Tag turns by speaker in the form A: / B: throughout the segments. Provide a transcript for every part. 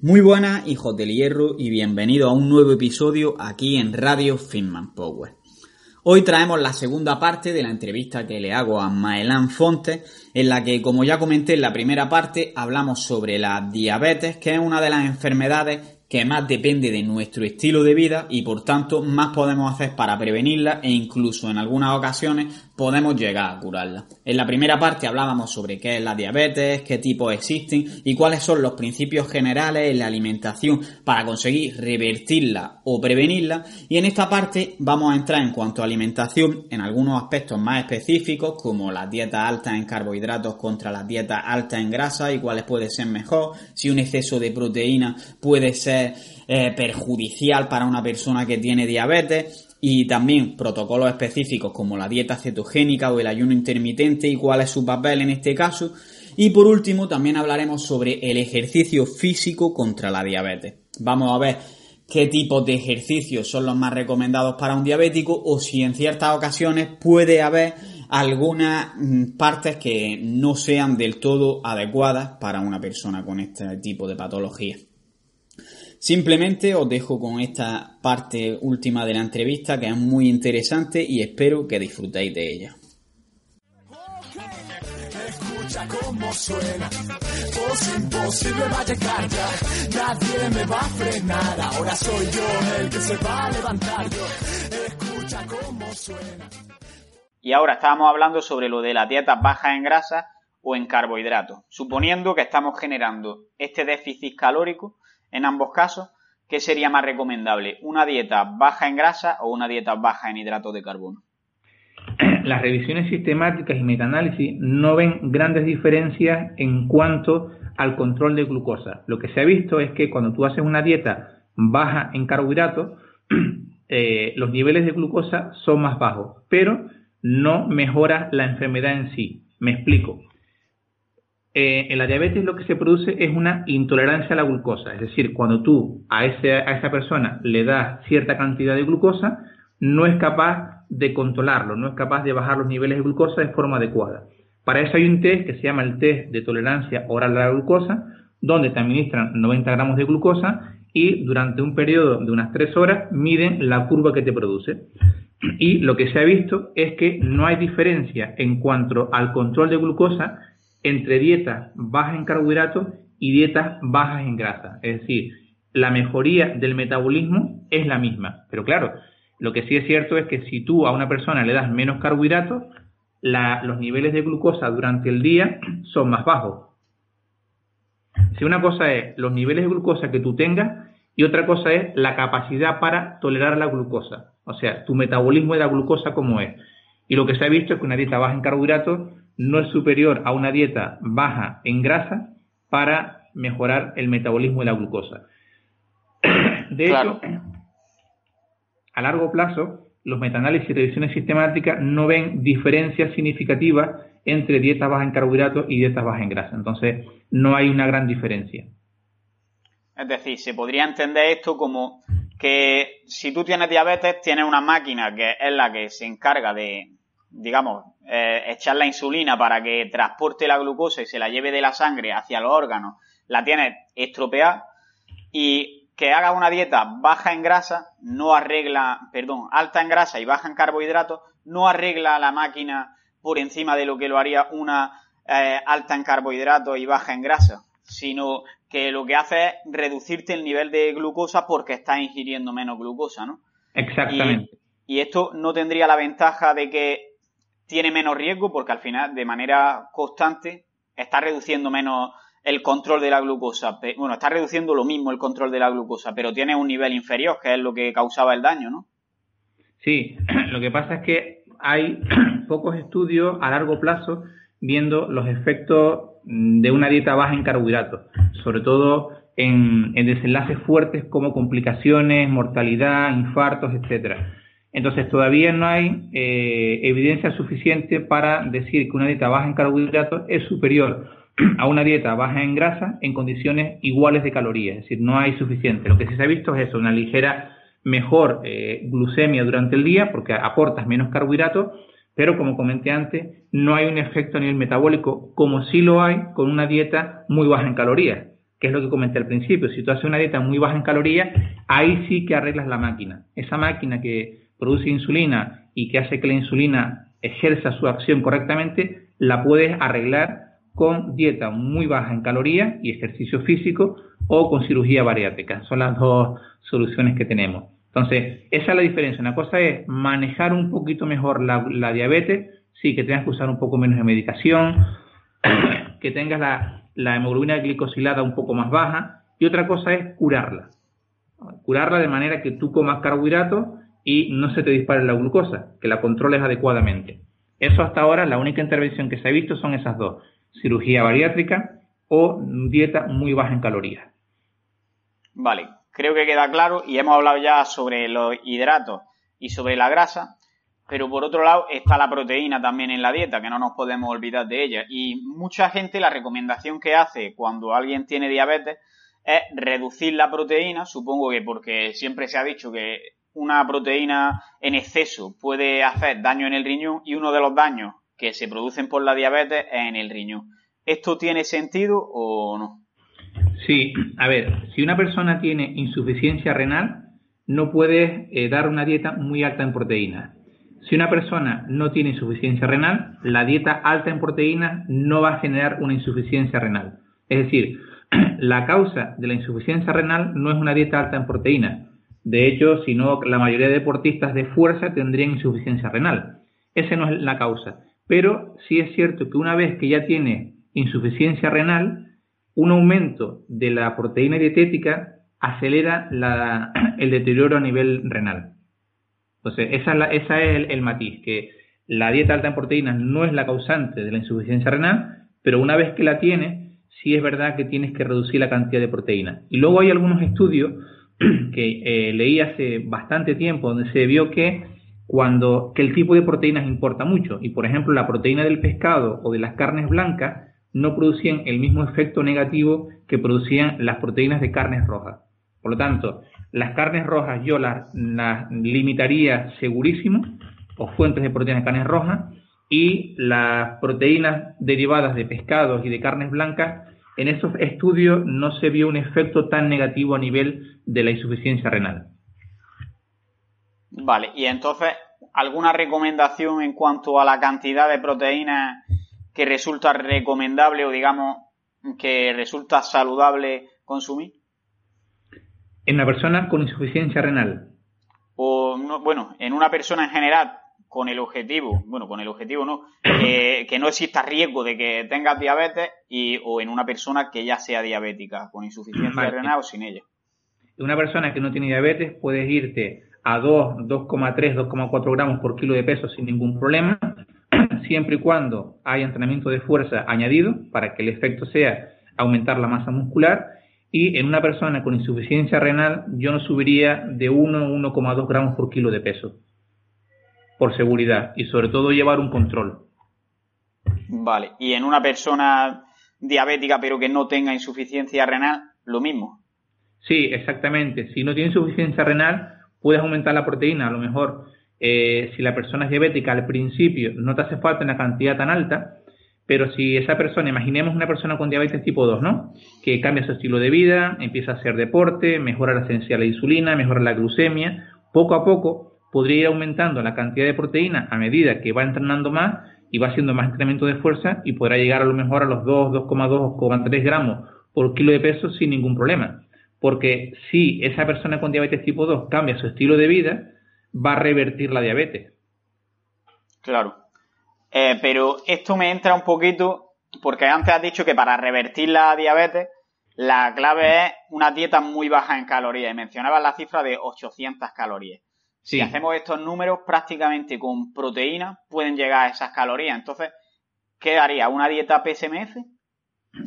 A: Muy buenas, hijos del hierro, y bienvenidos a un nuevo episodio aquí en Radio Finman Power. Hoy traemos la segunda parte de la entrevista que le hago a Maelán Fontes, en la que, como ya comenté en la primera parte, hablamos sobre la diabetes, que es una de las enfermedades que más depende de nuestro estilo de vida y por tanto más podemos hacer para prevenirla e incluso en algunas ocasiones podemos llegar a curarla. En la primera parte hablábamos sobre qué es la diabetes, qué tipos existen y cuáles son los principios generales en la alimentación para conseguir revertirla o prevenirla y en esta parte vamos a entrar en cuanto a alimentación en algunos aspectos más específicos como las dietas altas en carbohidratos contra las dietas altas en grasa y cuáles puede ser mejor, si un exceso de proteína puede ser eh, perjudicial para una persona que tiene diabetes y también protocolos específicos como la dieta cetogénica o el ayuno intermitente y cuál es su papel en este caso. Y por último también hablaremos sobre el ejercicio físico contra la diabetes. Vamos a ver qué tipos de ejercicios son los más recomendados para un diabético o si en ciertas ocasiones puede haber algunas mm, partes que no sean del todo adecuadas para una persona con este tipo de patología. Simplemente os dejo con esta parte última de la entrevista que es muy interesante y espero que disfrutéis de ella. Escucha cómo suena, imposible va a llegar ya, nadie me va a frenar, ahora soy yo el que se va a levantar escucha cómo suena. Y ahora estábamos hablando sobre lo de las dietas bajas en grasa o en carbohidratos, suponiendo que estamos generando este déficit calórico en ambos casos, ¿qué sería más recomendable? ¿Una dieta baja en grasa o una dieta baja en hidratos de carbono?
B: Las revisiones sistemáticas y metaanálisis no ven grandes diferencias en cuanto al control de glucosa. Lo que se ha visto es que cuando tú haces una dieta baja en carbohidratos, eh, los niveles de glucosa son más bajos, pero no mejora la enfermedad en sí. Me explico. Eh, en la diabetes lo que se produce es una intolerancia a la glucosa, es decir, cuando tú a, a esa persona le das cierta cantidad de glucosa, no es capaz de controlarlo, no es capaz de bajar los niveles de glucosa de forma adecuada. Para eso hay un test que se llama el test de tolerancia oral a la glucosa, donde te administran 90 gramos de glucosa y durante un periodo de unas 3 horas miden la curva que te produce. Y lo que se ha visto es que no hay diferencia en cuanto al control de glucosa entre dietas bajas en carbohidratos y dietas bajas en grasa. Es decir, la mejoría del metabolismo es la misma. Pero claro, lo que sí es cierto es que si tú a una persona le das menos carbohidratos, los niveles de glucosa durante el día son más bajos. Si una cosa es los niveles de glucosa que tú tengas y otra cosa es la capacidad para tolerar la glucosa. O sea, tu metabolismo de la glucosa como es. Y lo que se ha visto es que una dieta baja en carbohidratos no es superior a una dieta baja en grasa para mejorar el metabolismo de la glucosa. De hecho, a largo plazo, los metaanálisis y revisiones sistemáticas no ven diferencias significativas entre dietas bajas en carbohidratos y dietas bajas en grasa. Entonces, no hay una gran diferencia.
A: Es decir, se podría entender esto como que si tú tienes diabetes, tienes una máquina que es la que se encarga de, digamos, eh, echar la insulina para que transporte la glucosa y se la lleve de la sangre hacia los órganos, la tienes estropeada y que haga una dieta baja en grasa no arregla, perdón, alta en grasa y baja en carbohidratos, no arregla la máquina por encima de lo que lo haría una eh, alta en carbohidratos y baja en grasa, sino que lo que hace es reducirte el nivel de glucosa porque estás ingiriendo menos glucosa, ¿no?
B: Exactamente.
A: y esto no tendría la ventaja de que tiene menos riesgo porque al final, de manera constante, está reduciendo menos
C: el control de la glucosa. Bueno, está reduciendo lo mismo el control de la glucosa, pero tiene un nivel inferior, que es lo que causaba el daño, ¿no?
B: Sí, lo que pasa es que hay pocos estudios a largo plazo viendo los efectos de una dieta baja en carbohidratos, sobre todo en, desenlaces fuertes como complicaciones, mortalidad, infartos, etcétera. Entonces todavía no hay eh, evidencia suficiente para decir que una dieta baja en carbohidratos es superior a una dieta baja en grasa en condiciones iguales de calorías, es decir, no hay suficiente. Lo que sí se ha visto es eso, una ligera mejor eh, glucemia durante el día porque aportas menos carbohidratos, pero como comenté antes, no hay un efecto a nivel metabólico como sí lo hay con una dieta muy baja en calorías, que es lo que comenté al principio. Si tú haces una dieta muy baja en calorías, ahí sí que arreglas la máquina. Esa máquina que produce insulina y que hace que la insulina ejerza su acción correctamente, la puedes arreglar con dieta muy baja en calorías y ejercicio físico o con cirugía bariátrica. Son las dos soluciones que tenemos. Entonces, esa es la diferencia. Una cosa es manejar un poquito mejor la, diabetes, sí, que tengas que usar un poco menos de medicación, que tengas la, la hemoglobina glicosilada un poco más baja, y otra cosa es curarla. Curarla de manera que tú comas carbohidratos y no se te dispare la glucosa, que la controles adecuadamente. Eso hasta ahora, la única intervención que se ha visto son esas dos cirugía bariátrica o dieta muy baja en calorías.
C: Vale, creo que queda claro y hemos hablado ya sobre los hidratos y sobre la grasa, pero por otro lado está la proteína también en la dieta, que no nos podemos olvidar de ella. Y mucha gente la recomendación que hace cuando alguien tiene diabetes es reducir la proteína, supongo que porque siempre se ha dicho que una proteína en exceso puede hacer daño en el riñón y uno de los daños que se producen por la diabetes en el riñón. ¿Esto tiene sentido o no?
B: Sí, a ver, si una persona tiene insuficiencia renal, no puede eh, dar una dieta muy alta en proteínas. Si una persona no tiene insuficiencia renal, la dieta alta en proteínas no va a generar una insuficiencia renal. Es decir, la causa de la insuficiencia renal no es una dieta alta en proteínas. De hecho, si no, la mayoría de deportistas de fuerza tendrían insuficiencia renal. Esa no es la causa. Pero sí es cierto que una vez que ya tiene insuficiencia renal, un aumento de la proteína dietética acelera el deterioro a nivel renal. Entonces, esa es, el, el, matiz, que la dieta alta en proteínas no es la causante de la insuficiencia renal, pero una vez que la tienes, sí es verdad que tienes que reducir la cantidad de proteína. Y luego hay algunos estudios que eh, leí hace bastante tiempo donde se vio que cuando que el tipo de proteínas importa mucho y por ejemplo la proteína del pescado o de las carnes blancas no producían el mismo efecto negativo que producían las proteínas de carnes rojas. Por lo tanto, las carnes rojas yo las, limitaría segurísimo, o fuentes de proteínas de carnes rojas, y las proteínas derivadas de pescados y de carnes blancas, en esos estudios no se vio un efecto tan negativo a nivel de la insuficiencia renal.
C: Vale, y entonces, ¿alguna recomendación en cuanto a la cantidad de proteínas que resulta recomendable o digamos que resulta saludable consumir?
B: En una persona con insuficiencia renal.
C: O, bueno, en una persona en general con el objetivo, bueno, con el objetivo no, que no exista riesgo de que tengas diabetes y, o en una persona que ya sea diabética, con insuficiencia renal o sin ella.
B: Una persona que no tiene diabetes puedes irte a 2, 2,3, 2,4 gramos por kilo de peso sin ningún problema, siempre y cuando haya entrenamiento de fuerza añadido para que el efecto sea aumentar la masa muscular. Y en una persona con insuficiencia renal yo no subiría de 1 1,2 gramos por kilo de peso, por seguridad y sobre todo llevar un control.
C: Vale, y en una persona diabética pero que no tenga insuficiencia renal, lo mismo.
B: Sí, exactamente. Si no tiene insuficiencia renal, puedes aumentar la proteína, a lo mejor eh, si la persona es diabética al principio no te hace falta una cantidad tan alta, pero si esa persona, imaginemos una persona con diabetes tipo 2, ¿no? Que cambia su estilo de vida, empieza a hacer deporte, mejora la sensibilidad a la insulina, mejora la glucemia, poco a poco podría ir aumentando la cantidad de proteína a medida que va entrenando más y va haciendo más entrenamiento de fuerza y podrá llegar a lo mejor a los 2, 2,2 2,3 gramos por kilo de peso sin ningún problema. Porque si esa persona con diabetes tipo 2 cambia su estilo de vida, va a revertir la diabetes.
C: Claro. Eh, pero esto me entra un poquito porque antes has dicho que para revertir la diabetes la clave es una dieta muy baja en calorías y mencionabas la cifra de 800 calorías. Si hacemos estos números prácticamente con proteínas pueden llegar a esas calorías. Entonces, ¿qué haría? ¿Una dieta PSMF?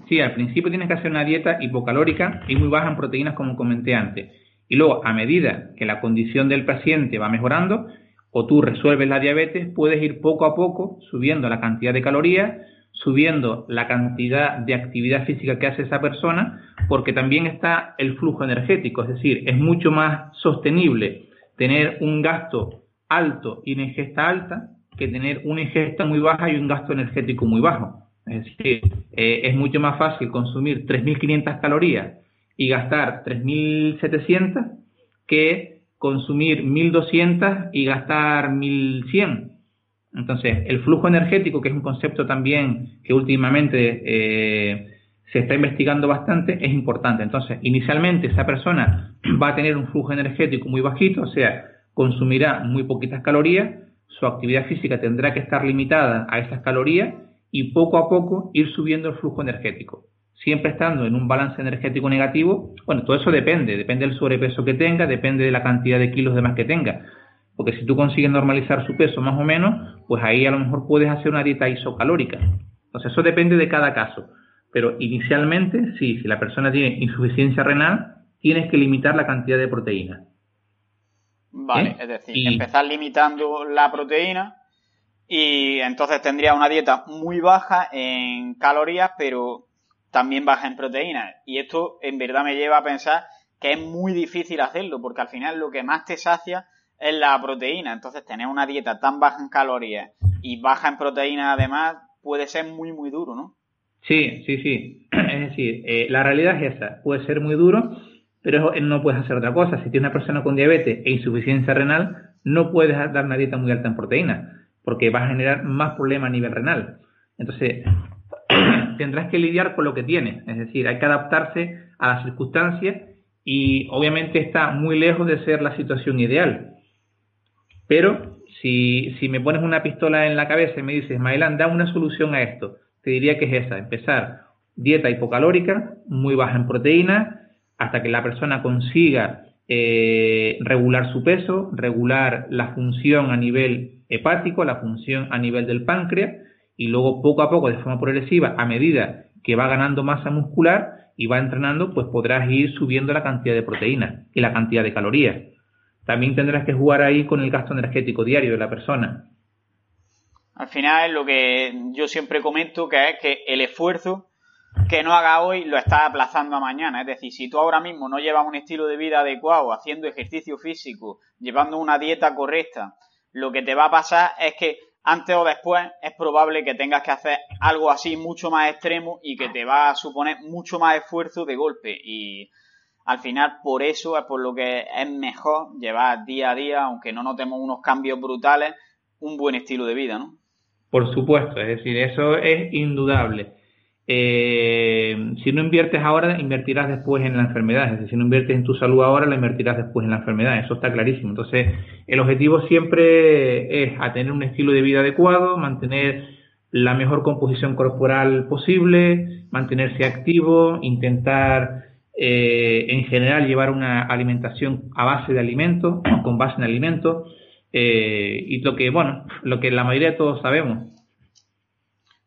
B: Sí, al principio tienes que hacer una dieta hipocalórica y muy baja en proteínas como comenté antes. Y luego, a medida que la condición del paciente va mejorando, o tú resuelves la diabetes, puedes ir poco a poco subiendo la cantidad de calorías, subiendo la cantidad de actividad física que hace esa persona, porque también está el flujo energético, es decir, es mucho más sostenible tener un gasto alto y una ingesta alta que tener una ingesta muy baja y un gasto energético muy bajo. Es decir, eh, es mucho más fácil consumir 3.500 calorías y gastar 3.700 que consumir 1.200 y gastar 1.100. Entonces, el flujo energético, que es un concepto también que últimamente eh, se está investigando bastante, es importante. Entonces, inicialmente esa persona va a tener un flujo energético muy bajito, o sea, consumirá muy poquitas calorías, su actividad física tendrá que estar limitada a esas calorías y poco a poco ir subiendo el flujo energético. Siempre estando en un balance energético negativo, bueno, todo eso depende, depende del sobrepeso que tenga, depende de la cantidad de kilos de más que tenga. Porque si tú consigues normalizar su peso más o menos, pues ahí a lo mejor puedes hacer una dieta isocalórica. Entonces eso depende de cada caso. Pero inicialmente, sí, si la persona tiene insuficiencia renal, tienes que limitar la cantidad de proteína.
C: Vale, ¿Eh? es decir, empezar limitando la proteína y entonces tendría una dieta muy baja en calorías, pero también baja en proteínas. Y esto en verdad me lleva a pensar que es muy difícil hacerlo, porque al final lo que más te sacia es la proteína. Entonces tener una dieta tan baja en calorías y baja en proteínas además puede ser muy, muy duro, ¿no?
B: Sí, sí, sí. Es decir, eh, la realidad es esa. Puede ser muy duro, pero no puedes hacer otra cosa. Si tienes una persona con diabetes e insuficiencia renal, no puedes dar una dieta muy alta en proteína, porque va a generar más problemas a nivel renal. Entonces, tendrás que lidiar con lo que tienes. Es decir, hay que adaptarse a las circunstancias y obviamente está muy lejos de ser la situación ideal. Pero si, me pones una pistola en la cabeza y me dices, Mailán, da una solución a esto, te diría que es esa, empezar dieta hipocalórica, muy baja en proteína, hasta que la persona consiga eh, regular su peso, regular la función a nivel hepático, la función a nivel del páncreas, y luego poco a poco, de forma progresiva, a medida que va ganando masa muscular y va entrenando, pues podrás ir subiendo la cantidad de proteína y la cantidad de calorías. También tendrás que jugar ahí con el gasto energético diario de la persona.
C: Al final lo que yo siempre comento, que es que el esfuerzo que no haga hoy lo está aplazando a mañana. Es decir, si tú ahora mismo no llevas un estilo de vida adecuado, haciendo ejercicio físico, llevando una dieta correcta, lo que te va a pasar es que antes o después es probable que tengas que hacer algo así mucho más extremo y que te va a suponer mucho más esfuerzo de golpe. Y al final, por eso es por lo que es mejor llevar día a día, aunque no notemos unos cambios brutales, un buen estilo de vida, ¿no?
B: Por supuesto, es decir, eso es indudable. Eh, si no inviertes ahora, invertirás después en la enfermedad. Es decir, si no inviertes en tu salud ahora, la invertirás después en la enfermedad. Eso está clarísimo. Entonces, el objetivo siempre es tener un estilo de vida adecuado, mantener la mejor composición corporal posible, mantenerse activo, intentar eh, en general llevar una alimentación a base de alimentos, con base en alimentos, eh, y lo que, bueno, lo que la mayoría de todos sabemos.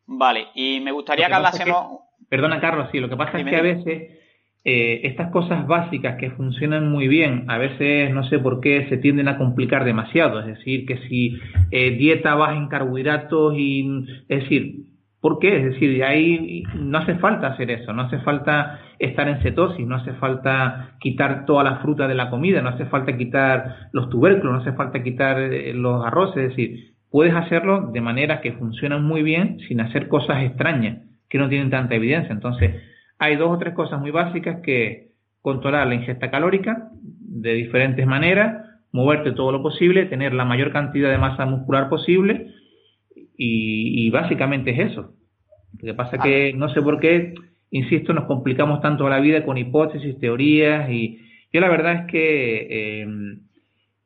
C: Vale, y me gustaría que hablásemos...
B: perdona, Carlos, sí, lo que pasa es que a veces eh, estas cosas básicas que funcionan muy bien, a veces no sé por qué se tienden a complicar demasiado. Es decir, que si eh, dieta baja en carbohidratos y... Es decir, ¿por qué? Es decir, ahí no hace falta hacer eso, no hace falta estar en cetosis, no hace falta quitar toda la fruta de la comida, no hace falta quitar los tubérculos, no hace falta quitar eh, los arroces, es decir, puedes hacerlo de manera que funcionan muy bien sin hacer cosas extrañas que no tienen tanta evidencia. Entonces, hay dos o tres cosas muy básicas que controlar la ingesta calórica de diferentes maneras, moverte todo lo posible, tener la mayor cantidad de masa muscular posible y, y básicamente es eso. Lo que pasa es que no sé por qué insisto, nos complicamos tanto la vida con hipótesis, teorías y yo la verdad es que eh,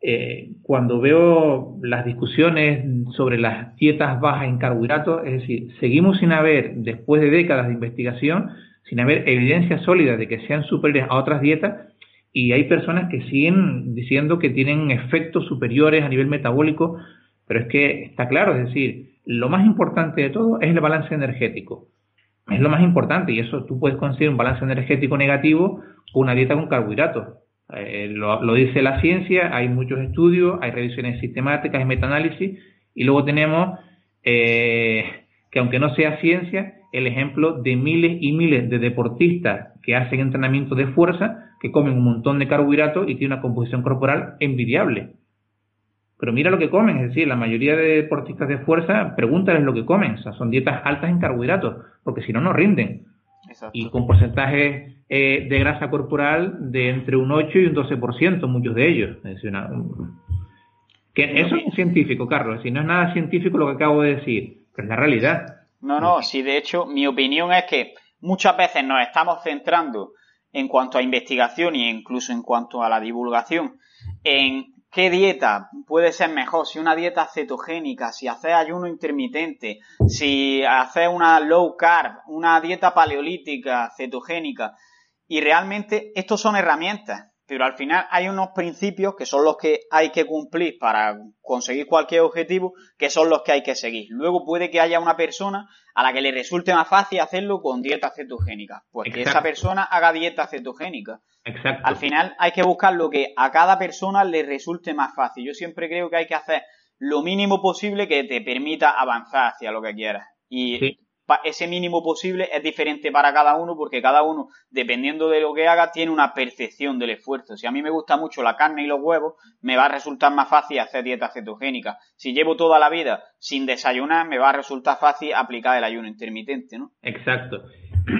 B: eh, cuando veo las discusiones sobre las dietas bajas en carbohidratos, es decir, seguimos sin haber, después de décadas de investigación, sin haber evidencia sólida de que sean superiores a otras dietas, y hay personas que siguen diciendo que tienen efectos superiores a nivel metabólico, pero es que está claro, es decir, lo más importante de todo es el balance energético. Es lo más importante y eso tú puedes conseguir un balance energético negativo con una dieta con carbohidratos. Eh, lo, dice la ciencia, hay muchos estudios, hay revisiones sistemáticas y metaanálisis, y luego tenemos eh, que aunque no sea ciencia, el ejemplo de miles y miles de deportistas que hacen entrenamiento de fuerza, que comen un montón de carbohidratos y tienen una composición corporal envidiable. Pero mira lo que comen, es decir, la mayoría de deportistas de fuerza, pregúntales lo que comen, o sea, son dietas altas en carbohidratos, porque si no, no rinden. Y con porcentajes eh, de grasa corporal de entre un 8 y un 12%, muchos de ellos. Es decir, que eso es científico, Carlos, si no es nada científico lo que acabo de decir, pero es la realidad.
C: No, no, sí, de hecho, mi opinión es que muchas veces nos estamos centrando en cuanto a investigación e incluso en cuanto a la divulgación en qué dieta puede ser mejor, si una dieta cetogénica, si haces ayuno intermitente, si haces una low carb, una dieta paleolítica, cetogénica. Y realmente estos son herramientas, pero al final hay unos principios que son los que hay que cumplir para conseguir cualquier objetivo, que son los que hay que seguir. Luego puede que haya una persona a la que le resulte más fácil hacerlo con dieta cetogénica, pues que esa persona haga dieta cetogénica. Exacto. Al final hay que buscar lo que a cada persona le resulte más fácil. Yo siempre creo que hay que hacer lo mínimo posible que te permita avanzar hacia lo que quieras. Y ese mínimo posible es diferente para cada uno porque cada uno, dependiendo de lo que haga, tiene una percepción del esfuerzo. Si a mí me gusta mucho la carne y los huevos, me va a resultar más fácil hacer dieta cetogénica. Si llevo toda la vida sin desayunar, me va a resultar fácil aplicar el ayuno intermitente, ¿no?
B: Exacto.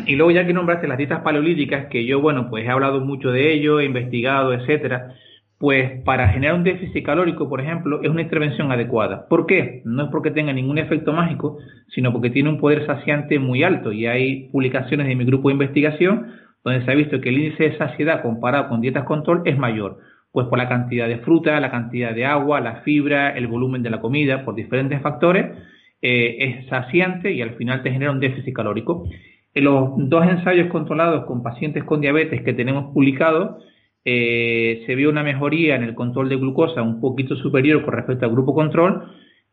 B: Y luego ya que nombraste las dietas paleolíticas, que yo, bueno, pues he hablado mucho de ello, he investigado, etcétera, pues para generar un déficit calórico, por ejemplo, es una intervención adecuada. ¿Por qué? No es porque tenga ningún efecto mágico, sino porque tiene un poder saciante muy alto y hay publicaciones de mi grupo de investigación donde se ha visto que el índice de saciedad comparado con dietas control es mayor, pues por la cantidad de fruta, la cantidad de agua, la fibra, el volumen de la comida, por diferentes factores, eh, es saciante y al final te genera un déficit calórico. En los dos ensayos controlados con pacientes con diabetes que tenemos publicados, eh, se vio una mejoría en el control de glucosa un poquito superior con respecto al grupo control,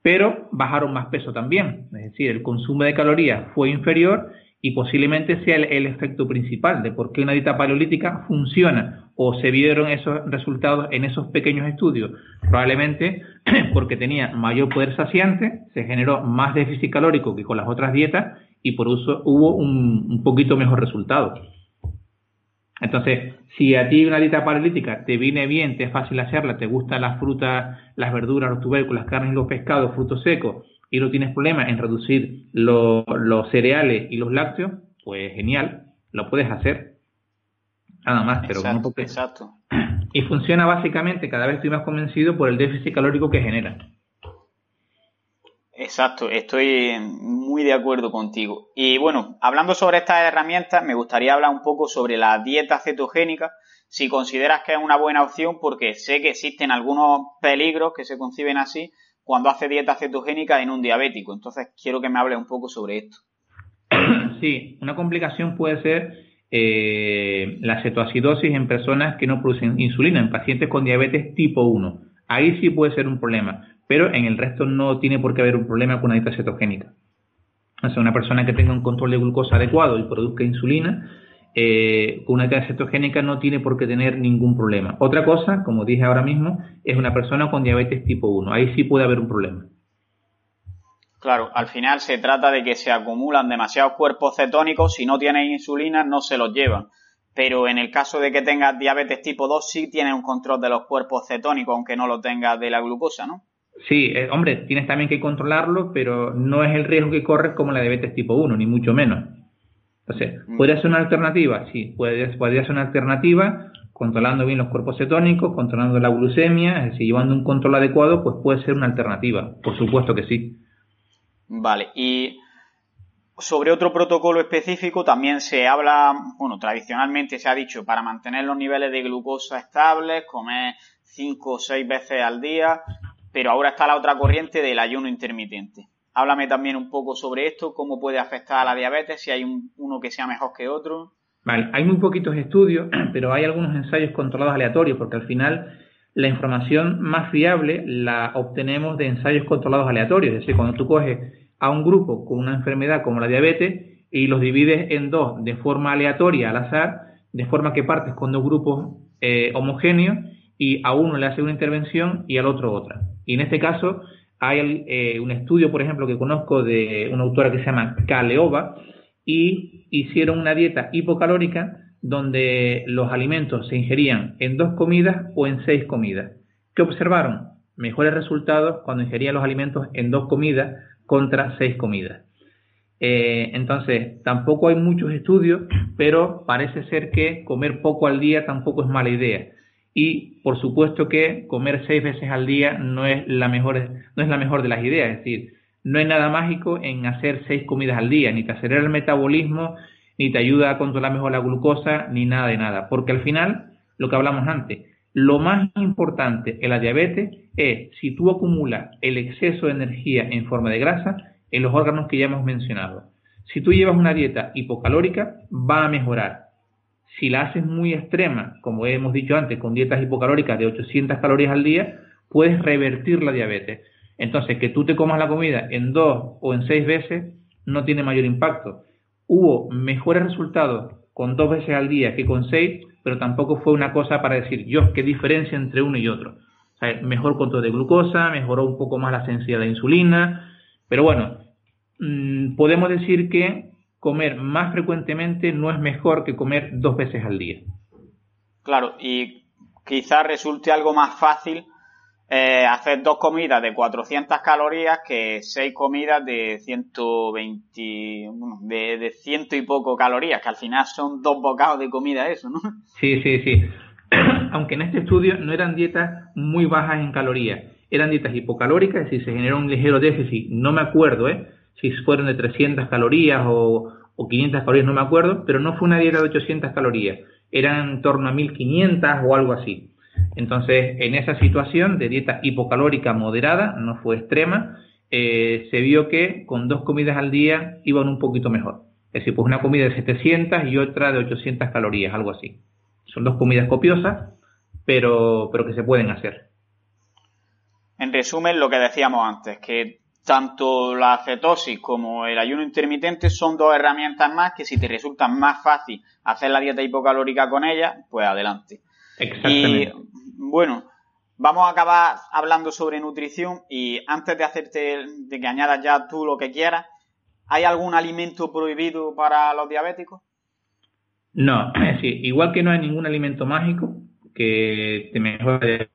B: pero bajaron más peso también. Es decir, el consumo de calorías fue inferior y posiblemente sea el, efecto principal de por qué una dieta paleolítica funciona o se vieron esos resultados en esos pequeños estudios. Probablemente porque tenía mayor poder saciante, se generó más déficit calórico que con las otras dietas y por eso hubo un poquito mejor resultado. Entonces, si a ti una dieta paralítica te viene bien, te es fácil hacerla, te gustan las frutas, las verduras, los tubérculos, las carnes y los pescados, frutos secos, y no tienes problema en reducir los cereales y los lácteos, pues genial, lo puedes hacer. Nada más, pero
C: exacto, Exacto.
B: Y funciona básicamente, cada vez estoy más convencido, por el déficit calórico que genera.
C: Exacto, estoy muy de acuerdo contigo. Y bueno, hablando sobre estas herramientas, me gustaría hablar un poco sobre la dieta cetogénica, si consideras que es una buena opción, porque sé que existen algunos peligros que se conciben así cuando hace dieta cetogénica en un diabético. Entonces, quiero que me hable un poco sobre esto.
B: Sí, una complicación puede ser eh, la cetoacidosis en personas que no producen insulina, en pacientes con diabetes tipo 1. Ahí sí puede ser un problema pero en el resto no tiene por qué haber un problema con una dieta cetogénica. O sea, una persona que tenga un control de glucosa adecuado y produzca insulina, eh, con una dieta cetogénica no tiene por qué tener ningún problema. Otra cosa, como dije ahora mismo, es una persona con diabetes tipo 1. Ahí sí puede haber un problema.
C: Claro, al final se trata de que se acumulan demasiados cuerpos cetónicos, si no tienes insulina no se los llevan. Pero en el caso de que tengas diabetes tipo 2 sí tienes un control de los cuerpos cetónicos, aunque no lo tengas de la glucosa, ¿no?
B: Sí, eh, hombre, tienes también que controlarlo, pero no es el riesgo que corres como la diabetes tipo 1, ni mucho menos. Entonces, mm. ¿podría ser una alternativa? Sí, puede, podría ser una alternativa controlando bien los cuerpos cetónicos, controlando la glucemia, es decir, llevando un control adecuado, pues puede ser una alternativa, por supuesto que sí.
C: Vale, y sobre otro protocolo específico también se habla, bueno, tradicionalmente se ha dicho para mantener los niveles de glucosa estables, comer cinco o seis veces al día, pero ahora está la otra corriente del ayuno intermitente. Háblame también un poco sobre esto, cómo puede afectar a la diabetes, si hay uno que sea mejor que otro.
B: Vale, hay muy poquitos estudios, pero hay algunos ensayos controlados aleatorios, porque al final la información más fiable la obtenemos de ensayos controlados aleatorios. Es decir, cuando tú coges a un grupo con una enfermedad como la diabetes y los divides en dos de forma aleatoria al azar, de forma que partes con dos grupos eh, homogéneos y a uno le hace una intervención y al otro otra. Y en este caso hay eh, un estudio, por ejemplo, que conozco de una autora que se llama Kaleova y hicieron una dieta hipocalórica donde los alimentos se ingerían en dos comidas o en seis comidas. ¿Qué observaron? Mejores resultados cuando ingerían los alimentos en dos comidas contra seis comidas. Eh, entonces, tampoco hay muchos estudios, pero parece ser que comer poco al día tampoco es mala idea. Y por supuesto que comer seis veces al día no es la mejor, no es la mejor de las ideas. Es decir, no hay nada mágico en hacer seis comidas al día, ni te acelera el metabolismo, ni te ayuda a controlar mejor la glucosa, ni nada de nada. Porque al final, lo que hablamos antes, lo más importante en la diabetes es si tú acumulas el exceso de energía en forma de grasa en los órganos que ya hemos mencionado. Si tú llevas una dieta hipocalórica, va a mejorar. Si la haces muy extrema, como hemos dicho antes, con dietas hipocalóricas de 800 calorías al día, puedes revertir la diabetes. Entonces, que tú te comas la comida en dos o en seis veces no tiene mayor impacto. Hubo mejores resultados con dos veces al día que con seis, pero tampoco fue una cosa para decir, yo, qué diferencia entre uno y otro. mejor control de glucosa, mejoró un poco más la sensibilidad de insulina, pero bueno, mm, podemos decir que comer más frecuentemente no es mejor que comer dos veces al día.
C: Claro, y quizás resulte algo más fácil eh, hacer dos comidas de 400 calorías que seis comidas de 120, de, de ciento y poco calorías, que al final son dos bocados de comida eso, ¿no?
B: Sí, sí, sí. Aunque en este estudio no eran dietas muy bajas en calorías, eran dietas hipocalóricas, es decir, se generó un ligero déficit, no me acuerdo, ¿eh? Si fueron de 300 calorías o, 500 calorías, no me acuerdo, pero no fue una dieta de 800 calorías, eran en torno a 1500 o algo así. Entonces, en esa situación de dieta hipocalórica moderada, no fue extrema, eh, se vio que con dos comidas al día iban un poquito mejor. Es decir, pues una comida de 700 y otra de 800 calorías, algo así. Son dos comidas copiosas, pero, pero que se pueden hacer.
C: En resumen, lo que decíamos antes, que tanto la cetosis como el ayuno intermitente son dos herramientas más que si te resulta más fácil hacer la dieta hipocalórica con ellas, pues adelante.
B: Exactamente.
C: Y bueno, vamos a acabar hablando sobre nutrición y antes de hacerte, de que añadas ya tú lo que quieras, ¿hay algún alimento prohibido para los diabéticos?
B: No, es decir, igual que no hay ningún alimento mágico que te mejore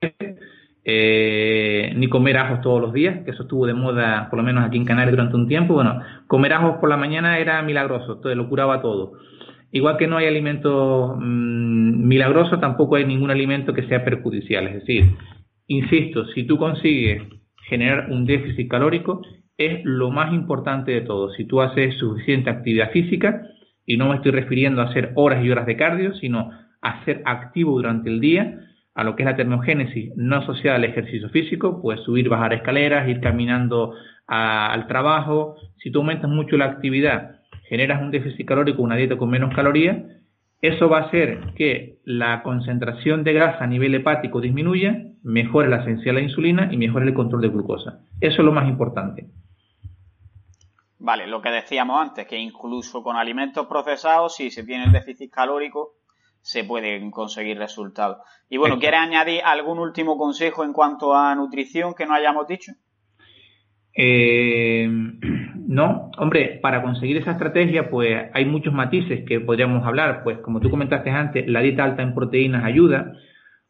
B: eh, ni comer ajos todos los días, que eso estuvo de moda, por lo menos aquí en Canarias durante un tiempo. Bueno, comer ajos por la mañana era milagroso, te lo curaba todo. Igual que no hay alimento mm, milagroso, tampoco hay ningún alimento que sea perjudicial. Es decir, insisto, si tú consigues generar un déficit calórico, es lo más importante de todo. Si tú haces suficiente actividad física, y no me estoy refiriendo a hacer horas y horas de cardio, sino a ser activo durante el día, a lo que es la termogénesis no asociada al ejercicio físico, pues subir, bajar escaleras, ir caminando al trabajo. Si tú aumentas mucho la actividad, generas un déficit calórico, una dieta con menos calorías, eso va a hacer que la concentración de grasa a nivel hepático disminuya, mejore la sensibilidad a la insulina y mejore el control de glucosa. Eso es lo más importante.
C: Vale, lo que decíamos antes, que incluso con alimentos procesados, si se tiene el déficit calórico, se pueden conseguir resultados. Y bueno, ¿quieres añadir algún último consejo en cuanto a nutrición que no hayamos dicho?
B: Eh, no, hombre, para conseguir esa estrategia, pues hay muchos matices que podríamos hablar. Pues como tú comentaste antes, la dieta alta en proteínas ayuda.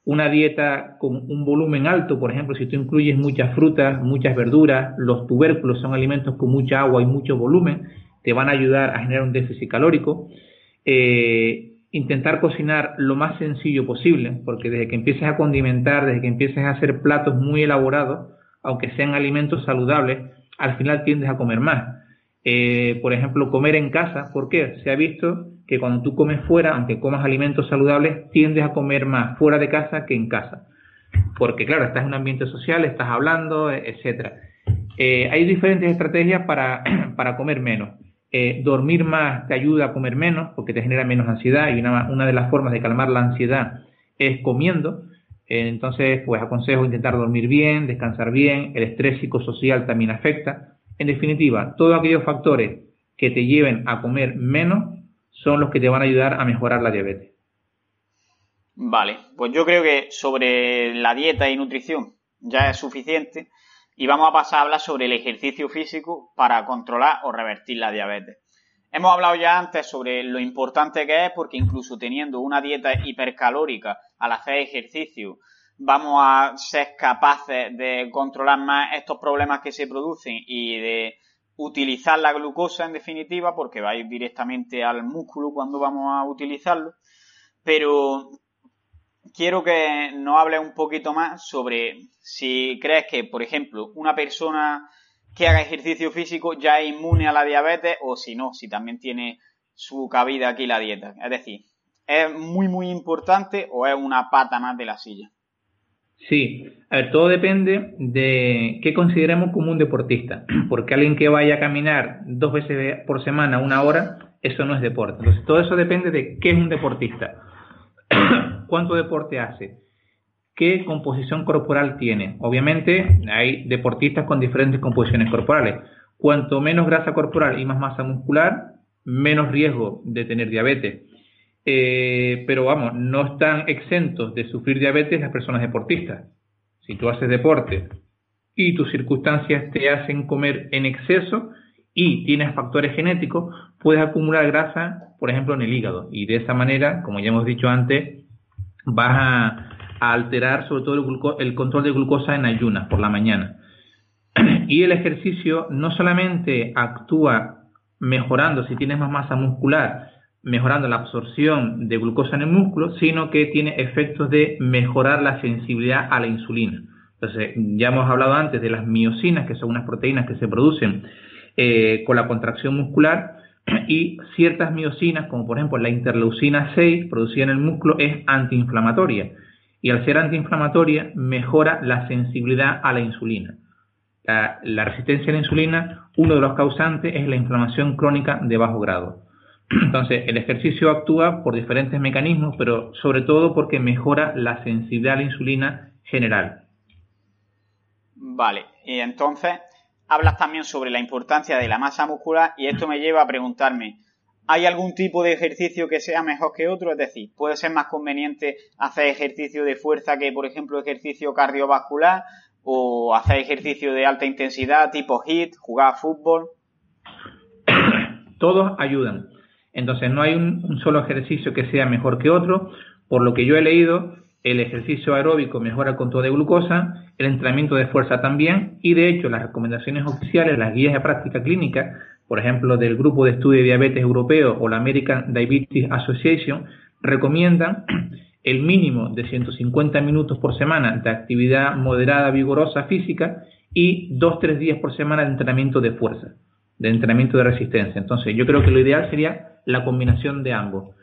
B: Una dieta con un volumen alto, por ejemplo, si tú incluyes muchas frutas, muchas verduras, los tubérculos son alimentos con mucha agua y mucho volumen, te van a ayudar a generar un déficit calórico. Eh, intentar cocinar lo más sencillo posible, porque desde que empieces a condimentar, desde que empieces a hacer platos muy elaborados, aunque sean alimentos saludables, al final tiendes a comer más. eh, por ejemplo, comer en casa. ¿Por qué? Se ha visto que cuando tú comes fuera, aunque comas alimentos saludables, tiendes a comer más fuera de casa que en casa. Porque, claro, estás en un ambiente social, estás hablando, etcétera. Eh, hay diferentes estrategias para, para comer menos. Eh, dormir más te ayuda a comer menos porque te genera menos ansiedad y una, una de las formas de calmar la ansiedad es comiendo. entonces, pues aconsejo intentar dormir bien, descansar bien, el estrés psicosocial también afecta. En definitiva, todos aquellos factores que te lleven a comer menos son los que te van a ayudar a mejorar la diabetes.
C: Vale, pues yo creo que sobre la dieta y nutrición ya es suficiente y vamos a pasar a hablar sobre el ejercicio físico para controlar o revertir la diabetes. Hemos hablado ya antes sobre lo importante que es porque incluso teniendo una dieta hipercalórica al hacer ejercicio vamos a ser capaces de controlar más estos problemas que se producen y de utilizar la glucosa en definitiva, porque va a ir directamente al músculo cuando vamos a utilizarlo. Pero quiero que nos hable un poquito más sobre si crees que, por ejemplo, una persona que haga ejercicio físico ya es inmune a la diabetes o si no, si también tiene su cabida aquí la dieta. Es decir, ¿es muy muy importante o es una pata más de la silla?
B: Sí, a ver, todo depende de qué consideremos como un deportista, porque alguien que vaya a caminar dos veces por semana una hora, eso no es deporte. Entonces, todo eso depende de qué es un deportista, cuánto deporte hace, qué composición corporal tiene. Obviamente, hay deportistas con diferentes composiciones corporales. Cuanto menos grasa corporal y más masa muscular, menos riesgo de tener diabetes. Eh, pero vamos, no están exentos de sufrir diabetes las personas deportistas. Si tú haces deporte y tus circunstancias te hacen comer en exceso y tienes factores genéticos, puedes acumular grasa, por ejemplo, en el hígado. Y de esa manera, como ya hemos dicho antes, vas a, alterar sobre todo el, el control de glucosa en ayunas por la mañana. Y el ejercicio no solamente actúa mejorando si tienes más masa muscular, mejorando la absorción de glucosa en el músculo, sino que tiene efectos de mejorar la sensibilidad a la insulina. Entonces, ya hemos hablado antes de las miocinas, que son unas proteínas que se producen eh, con la contracción muscular, y ciertas miocinas, como por ejemplo la interleucina 6, producida en el músculo, es antiinflamatoria. Y al ser antiinflamatoria, mejora la sensibilidad a la insulina. la resistencia a la insulina, uno de los causantes es la inflamación crónica de bajo grado. Entonces, el ejercicio actúa por diferentes mecanismos, pero sobre todo porque mejora la sensibilidad a la insulina general.
C: Vale, y entonces hablas también sobre la importancia de la masa muscular y esto me lleva a preguntarme, ¿hay algún tipo de ejercicio que sea mejor que otro? Es decir, ¿puede ser más conveniente hacer ejercicio de fuerza que, por ejemplo, ejercicio cardiovascular o hacer ejercicio de alta intensidad tipo HIIT, jugar fútbol?
B: Todos ayudan. Entonces no hay un, solo ejercicio que sea mejor que otro. Por lo que yo he leído, el ejercicio aeróbico mejora el control de glucosa, el entrenamiento de fuerza también, y de hecho las recomendaciones oficiales, las guías de práctica clínica, por ejemplo del Grupo de Estudio de Diabetes Europeo o la American Diabetes Association, recomiendan el mínimo de 150 minutos por semana de actividad moderada vigorosa física y 2-3 días por semana de entrenamiento de fuerza, de entrenamiento de resistencia. Entonces yo creo que lo ideal sería la combinación de ambos.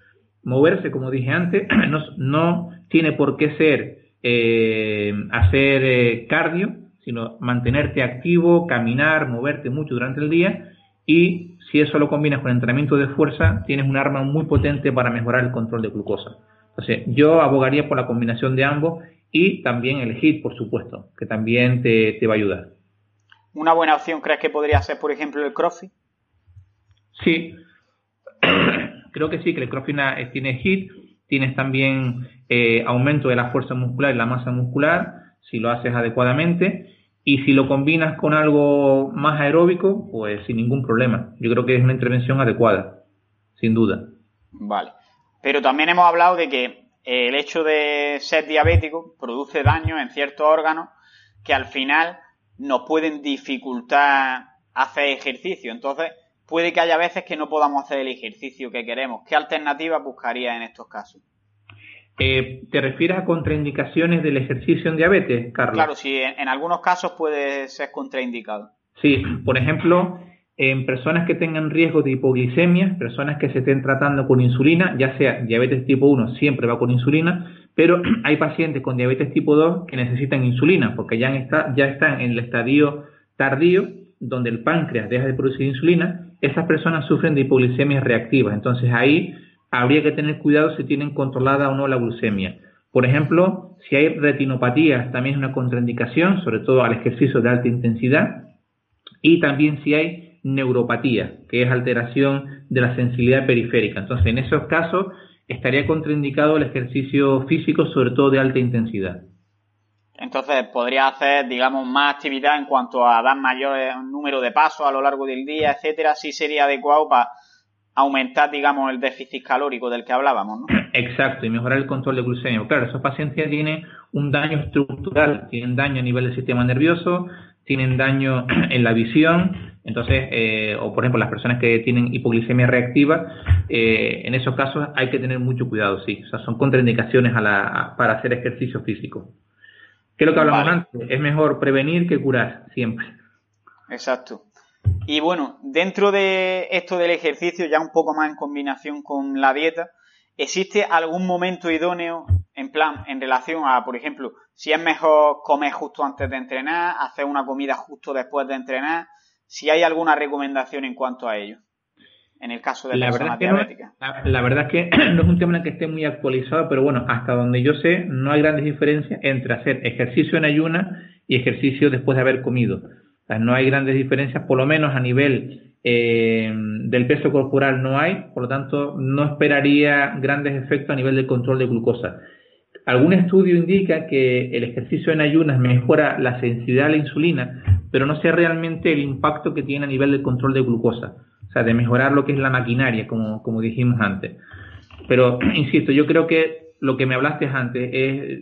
B: Moverse, como dije antes, no, tiene por qué ser eh, hacer eh, cardio, sino mantenerte activo, caminar, moverte mucho durante el día y si eso lo combinas con entrenamiento de fuerza, tienes un arma muy potente para mejorar el control de glucosa. Entonces, yo abogaría por la combinación de ambos y también el HIT, por supuesto, que también te, te va a ayudar.
C: ¿Una buena opción crees que podría ser, por ejemplo, el CrossFit?
B: Sí, Creo que sí, que el CrossFit tiene HIT, tienes también eh, aumento de la fuerza muscular y la masa muscular, si lo haces adecuadamente, y si lo combinas con algo más aeróbico, pues sin ningún problema. Yo creo que es una intervención adecuada, sin duda.
C: Vale. Pero también hemos hablado de que eh, el hecho de ser diabético produce daño en ciertos órganos que al final nos pueden dificultar hacer ejercicio. Entonces, puede que haya veces que no podamos hacer el ejercicio que queremos. ¿Qué alternativas buscaría en estos casos?
B: Eh, ¿Te refieres a contraindicaciones del ejercicio en diabetes, Carlos?
C: Claro, sí, en, algunos casos puede ser contraindicado.
B: Sí, por ejemplo, en personas que tengan riesgo de hipoglicemia, personas que se estén tratando con insulina, ya sea diabetes tipo 1, siempre va con insulina, pero hay pacientes con diabetes tipo 2 que necesitan insulina porque ya, está, ya están en el estadio tardío donde el páncreas deja de producir insulina, esas personas sufren de hipoglicemia reactiva. Entonces ahí habría que tener cuidado si tienen controlada o no la glucemia. Por ejemplo, si hay retinopatías, también es una contraindicación, sobre todo al ejercicio de alta intensidad, y también si hay neuropatía, que es alteración de la sensibilidad periférica. Entonces, en esos casos estaría contraindicado el ejercicio físico, sobre todo de alta intensidad.
C: Entonces, podría hacer, digamos, más actividad en cuanto a dar mayor número de pasos a lo largo del día, etcétera, sí sería adecuado para aumentar, digamos, el déficit calórico del que hablábamos, ¿no?
B: Exacto, y mejorar el control de glucemia. Claro, esos pacientes tienen un daño estructural, tienen daño a nivel del sistema nervioso, tienen daño en la visión, entonces, eh, o por ejemplo, las personas que tienen hipoglicemia reactiva, eh, en esos casos hay que tener mucho cuidado, sí. O sea, son contraindicaciones a la, para hacer ejercicio físico. ¿Qué es lo que hablamos antes? Es mejor prevenir que curar, siempre.
C: Exacto. Y bueno, dentro de esto del ejercicio, ya un poco más en combinación con la dieta, ¿existe algún momento idóneo en plan, en relación a, por ejemplo, si es mejor comer justo antes de entrenar, hacer una comida justo después de entrenar? si hay alguna recomendación en cuanto a ello, en el caso de la personas diabéticas.
B: la, verdad es que no es un tema en el que esté muy actualizado, pero bueno, hasta donde yo sé, no hay grandes diferencias entre hacer ejercicio en ayuna y ejercicio después de haber comido. O sea, no hay grandes diferencias, por lo menos a nivel eh, del peso corporal no hay, por lo tanto no esperaría grandes efectos a nivel del control de glucosa. Algún estudio indica que el ejercicio en ayunas mejora la sensibilidad a la insulina, pero no sé realmente el impacto que tiene a nivel del control de glucosa, sea, de mejorar lo que es la maquinaria, como, como dijimos antes. Pero, insisto, yo creo que lo que me hablaste antes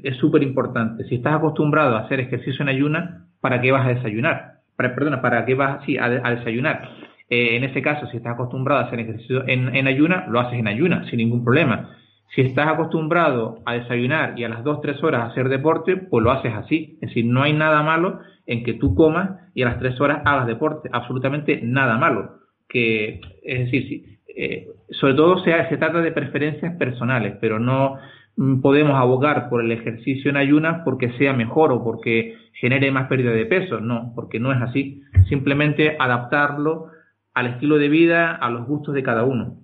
B: es súper importante. Si estás acostumbrado a hacer ejercicio en ayuna, ¿para qué vas a desayunar? Para, perdona, ¿para qué vas sí, a, desayunar? Eh, en ese caso, si estás acostumbrado a hacer ejercicio en, en ayuna, lo haces en ayuna, sin ningún problema. Si estás acostumbrado a desayunar y a las 2-3 horas hacer deporte, pues lo haces así. Es decir, no hay nada malo en que tú comas y a las 3 horas hagas deporte. Absolutamente nada malo. Que, es decir, eh, sobre todo se, trata de preferencias personales, pero no mm, podemos abogar por el ejercicio en ayunas porque sea mejor o porque genere más pérdida de peso. No, porque no es así. Simplemente adaptarlo al estilo de vida, a los gustos de cada uno.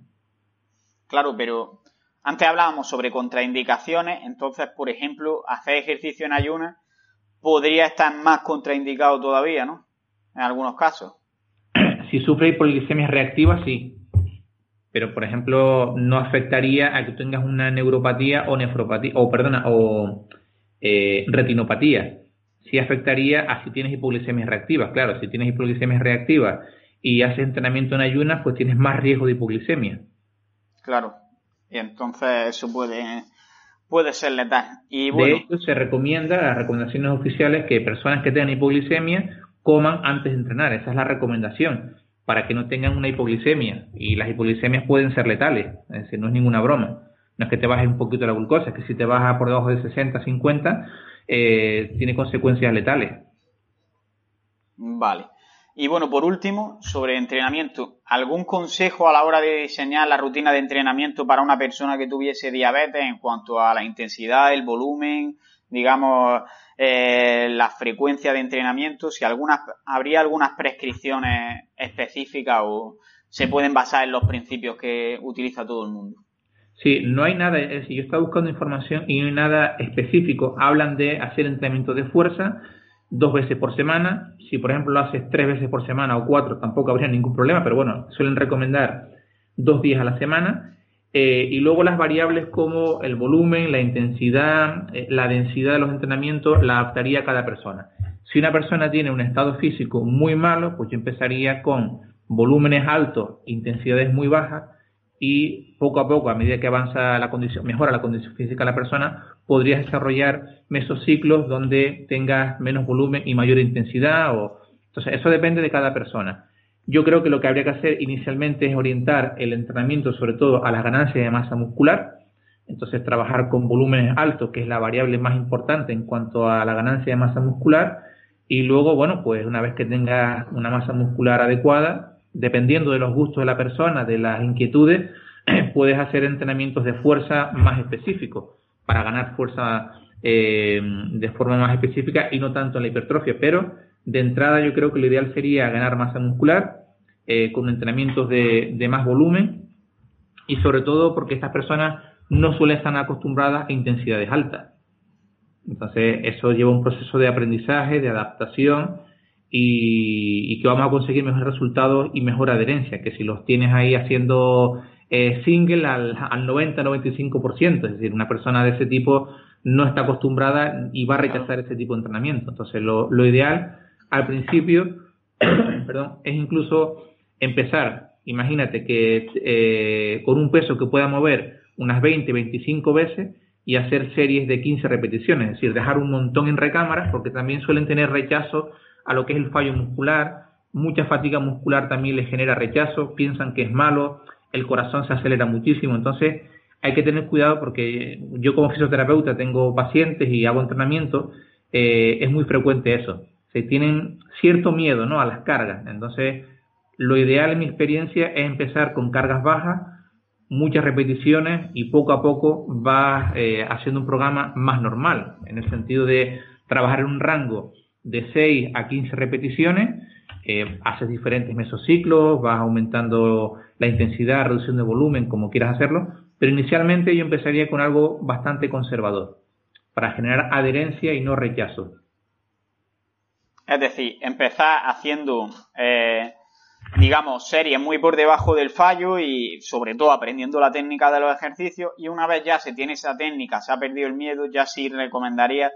C: Claro, pero antes hablábamos sobre contraindicaciones, entonces, por ejemplo, hacer ejercicio en ayunas podría estar más contraindicado todavía, ¿no? En algunos casos.
B: Si sufre hipoglicemia reactiva, sí. Pero, por ejemplo, no afectaría a que tengas una neuropatía o nefropatía, o perdona, o eh, retinopatía. Sí afectaría a si tienes hipoglicemia reactiva. Claro, si tienes hipoglicemia reactiva y haces entrenamiento en ayunas, pues tienes más riesgo de hipoglicemia.
C: Claro. Y entonces eso puede, puede ser letal. Y bueno,
B: de hecho, se recomienda, las recomendaciones oficiales, que personas que tengan hipoglicemia coman antes de entrenar. Esa es la recomendación, para que no tengan una hipoglicemia. Y las hipoglicemias pueden ser letales, es decir, no es ninguna broma. No es que te baje un poquito la glucosa, es que si te baja por debajo de 60, 50, eh, tiene consecuencias letales.
C: Vale. Y bueno, por último, sobre entrenamiento, ¿algún consejo a la hora de diseñar la rutina de entrenamiento para una persona que tuviese diabetes en cuanto a la intensidad, el volumen, digamos, eh, la frecuencia de entrenamiento? Si algunas, habría algunas prescripciones específicas o se pueden basar en los principios que utiliza todo el mundo.
B: Sí, no hay nada, es decir, yo estaba buscando información y no hay nada específico. Hablan de hacer entrenamiento de fuerza, dos veces por semana. Si, por ejemplo, lo haces tres veces por semana o cuatro, tampoco habría ningún problema, pero bueno, suelen recomendar dos días a la semana. Eh, y luego las variables como el volumen, la intensidad, eh, la densidad de los entrenamientos, la adaptaría a cada persona. Si una persona tiene un estado físico muy malo, pues yo empezaría con volúmenes altos, intensidades muy bajas, y poco a poco, a medida que avanza la condición, mejora la condición física de la persona, podrías desarrollar mesociclos donde tengas menos volumen y mayor intensidad. O... Entonces, eso depende de cada persona. Yo creo que lo que habría que hacer inicialmente es orientar el entrenamiento sobre todo a las ganancias de masa muscular. Entonces, trabajar con volúmenes altos, que es la variable más importante en cuanto a la ganancia de masa muscular. Y luego, bueno, pues una vez que tengas una masa muscular adecuada, dependiendo de los gustos de la persona, de las inquietudes, puedes hacer entrenamientos de fuerza más específicos para ganar fuerza eh, de forma más específica y no tanto en la hipertrofia. Pero de entrada yo creo que lo ideal sería ganar masa muscular eh, con entrenamientos de, de más volumen y sobre todo porque estas personas no suelen estar acostumbradas a intensidades altas. Entonces, eso lleva un proceso de aprendizaje, de adaptación y, que vamos a conseguir mejores resultados y mejor adherencia, que si los tienes ahí haciendo eh, single al, al 90-95%, es decir, una persona de ese tipo no está acostumbrada y va a rechazar ese tipo de entrenamiento. Entonces, lo, lo ideal al principio perdón, es incluso empezar, imagínate que eh, con un peso que pueda mover unas 20, 25 veces, y hacer series de 15 repeticiones, es decir, dejar un montón en recámaras porque también suelen tener rechazo a lo que es el fallo muscular, mucha fatiga muscular también les genera rechazo, piensan que es malo, el corazón se acelera muchísimo, entonces hay que tener cuidado porque yo como fisioterapeuta tengo pacientes y hago entrenamiento, eh, es muy frecuente eso, se tienen cierto miedo ¿no? a las cargas, entonces lo ideal en mi experiencia es empezar con cargas bajas, muchas repeticiones y poco a poco vas eh, haciendo un programa más normal, en el sentido de trabajar en un rango de 6 a 15 repeticiones, eh, haces diferentes mesociclos, vas aumentando la intensidad, reducción de volumen, como quieras hacerlo, pero inicialmente yo empezaría con algo bastante conservador, para generar adherencia y no rechazo.
C: Es decir, empezar haciendo eh, digamos, series muy por debajo del fallo y sobre todo aprendiendo la técnica de los ejercicios y una vez ya se tiene esa técnica, se ha perdido el miedo, ya sí recomendaría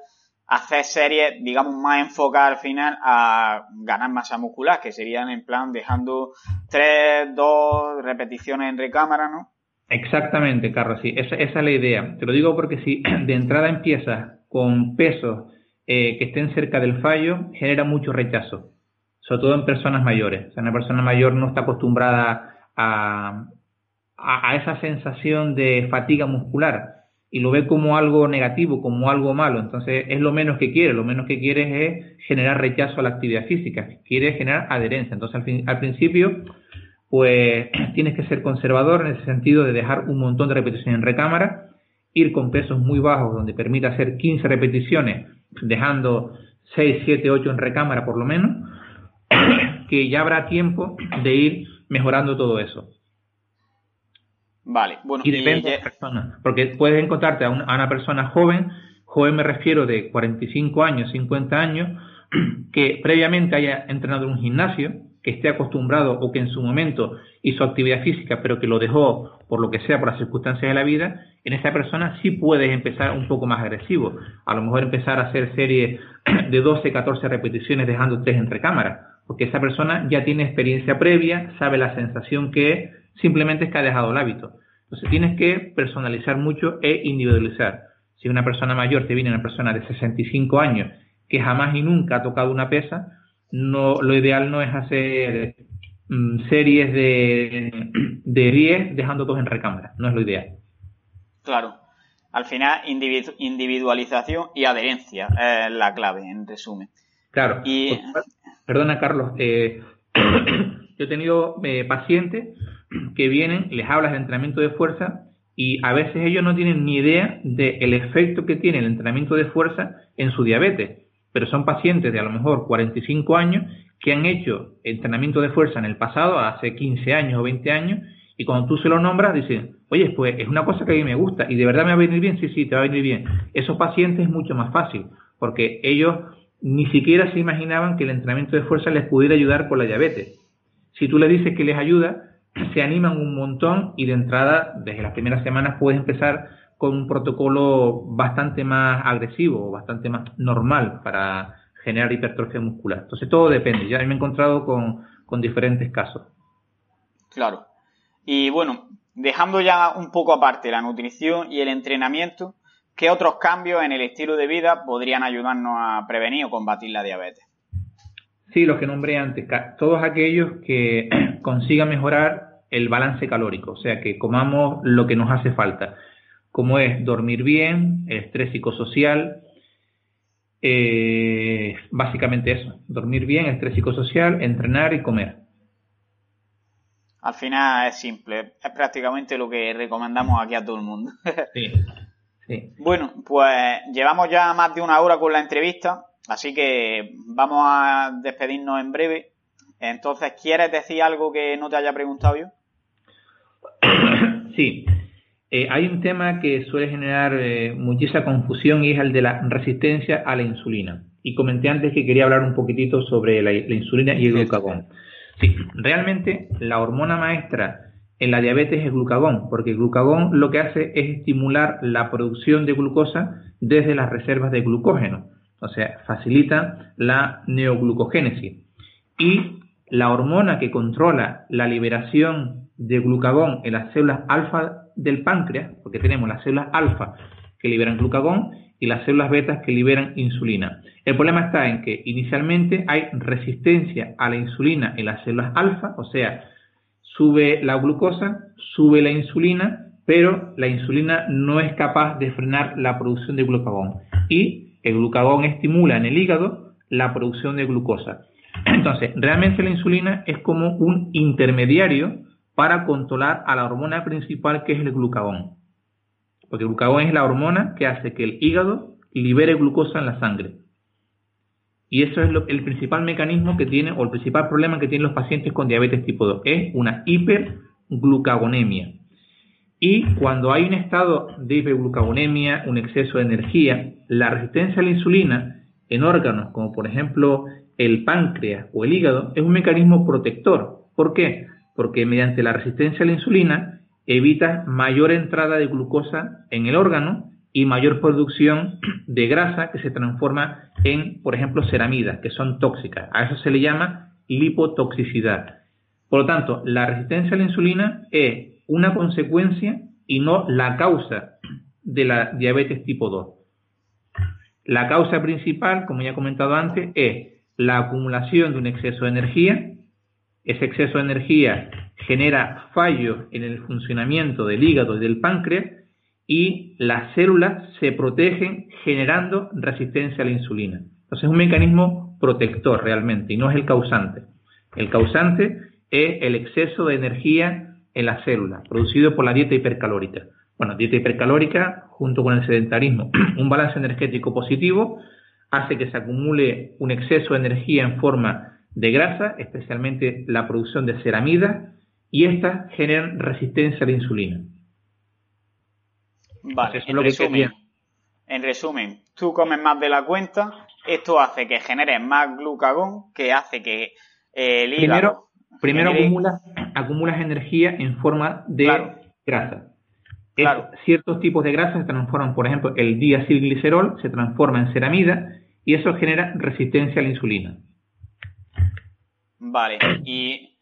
C: hacer series, digamos, más enfocadas al final a ganar masa muscular, que serían en plan dejando tres, dos repeticiones en recámara, ¿no?
B: Exactamente, Carlos, sí, esa, esa es la idea. Te lo digo porque si de entrada empiezas con pesos eh, que estén cerca del fallo, genera mucho rechazo sobre todo en personas mayores. O sea, una persona mayor no está acostumbrada a, a, esa sensación de fatiga muscular y lo ve como algo negativo, como algo malo. Entonces es lo menos que quiere, lo menos que quiere es generar rechazo a la actividad física, quiere generar adherencia. Entonces al, fin, al principio pues tienes que ser conservador en ese sentido de dejar un montón de repeticiones en recámara, ir con pesos muy bajos donde permita hacer 15 repeticiones, dejando 6, 7, 8 en recámara por lo menos, que ya habrá tiempo de ir mejorando todo eso.
C: Vale, bueno,
B: y depende de la persona, porque puedes encontrarte a una, persona joven, joven me refiero de 45 años, 50 años, que previamente haya entrenado en un gimnasio, que esté acostumbrado o que en su momento hizo actividad física, pero que lo dejó por lo que sea, por las circunstancias de la vida, en esa persona sí puedes empezar un poco más agresivo. A lo mejor empezar a hacer series de 12, 14 repeticiones dejando tres entre cámaras porque esa persona ya tiene experiencia previa, sabe la sensación que es, simplemente es que ha dejado el hábito. Entonces tienes que personalizar mucho e individualizar. Si una persona mayor te viene una persona de 65 años que jamás y nunca ha tocado una pesa, no, lo ideal no es hacer mm, series de, de 10 dejando dos en recámara, no es lo ideal.
C: Claro. Al final, individualización y adherencia es la clave, en resumen.
B: Claro. Y, Perdona, Carlos. Eh, yo he tenido eh, pacientes que vienen, les hablas de entrenamiento de fuerza y a veces ellos no tienen ni idea del efecto que tiene el entrenamiento de fuerza en su diabetes. Pero son pacientes de a lo mejor 45 años que han hecho entrenamiento de fuerza en el pasado, hace 15 años o 20 años, y cuando tú se lo nombras, dicen, oye, pues es una cosa que a mí me gusta y de verdad me va a venir bien, sí, sí, te va a venir bien. Esos pacientes es mucho más fácil, porque ellos ni siquiera se imaginaban que el entrenamiento de fuerza les pudiera ayudar con la diabetes. Si tú le dices que les ayuda, se animan un montón y de entrada, desde las primeras semanas, puedes empezar con un protocolo bastante más agresivo, bastante más normal para generar hipertrofia muscular. Entonces todo depende. Ya me he encontrado con, con diferentes casos.
C: Claro. Y bueno, dejando ya un poco aparte la nutrición y el entrenamiento, ¿Qué otros cambios en el estilo de vida podrían ayudarnos a prevenir o combatir la diabetes?
B: Sí, los que nombré antes, todos aquellos que consigan mejorar el balance calórico, o sea, que comamos lo que nos hace falta, como es dormir bien, el estrés psicosocial, eh, básicamente eso, dormir bien, estrés psicosocial, entrenar y comer.
C: Al final es simple, es prácticamente lo que recomendamos aquí a todo el mundo. sí, sí. Bueno, pues llevamos ya más de una hora con la entrevista, así que vamos a despedirnos en breve. Entonces, ¿quieres decir algo que no te haya preguntado yo?
B: Sí, eh, hay un tema que suele generar eh, muchísima confusión y es el de la resistencia a la insulina. Y comenté antes que quería hablar un poquitito sobre la, insulina y el glucagón. Sí, realmente la hormona maestra en la diabetes es el glucagón, porque el glucagón lo que hace es estimular la producción de glucosa desde las reservas de glucógeno, o sea, facilita la neoglucogénesis. Y la hormona que controla la liberación de glucagón en las células alfa del páncreas, porque tenemos las células alfa que liberan glucagón y las células betas que liberan insulina. El problema está en que inicialmente hay resistencia a la insulina en las células alfa, o sea, sube la glucosa, sube la insulina, pero la insulina no es capaz de frenar la producción de glucagón y el glucagón estimula en el hígado la producción de glucosa. Entonces, realmente la insulina es como un intermediario para controlar a la hormona principal que es el glucagón. Porque el glucagón es la hormona que hace que el hígado libere glucosa en la sangre. Y eso es el principal mecanismo que tiene, o el principal problema que tienen los pacientes con diabetes tipo 2, es una hiperglucagonemia. Y cuando hay un estado de hiperglucagonemia, un exceso de energía, la resistencia a la insulina en órganos como por ejemplo el páncreas o el hígado es un mecanismo protector. ¿Por qué? Porque mediante la resistencia a la insulina evita mayor entrada de glucosa en el órgano y mayor producción de grasa que se transforma en, por ejemplo, ceramidas, que son tóxicas. A eso se le llama lipotoxicidad. Por lo tanto, la resistencia a la insulina es una consecuencia y no la causa de la diabetes tipo 2. La causa principal, como ya he comentado antes, es la acumulación de un exceso de energía ese exceso de energía genera fallos en el funcionamiento del hígado y del páncreas y las células se protegen generando resistencia a la insulina. Entonces es un mecanismo protector realmente y no es el causante. El causante es el exceso de energía en las células producido por la dieta hipercalórica. Bueno, dieta hipercalórica junto con el sedentarismo, un balance energético positivo hace que se acumule un exceso de energía en forma de grasa, especialmente la producción de ceramida, y estas generan resistencia a la insulina.
C: Vale, en, resumen, en resumen, tú comes más de la cuenta, esto hace que generes más glucagón, que hace que eh, el
B: hígado... Primero, primero acumulas, energía en forma de grasa. Claro. ciertos tipos de grasa se transforman, por ejemplo, el diacilglicerol se transforma en ceramida y eso genera resistencia a la insulina.
C: Vale, y,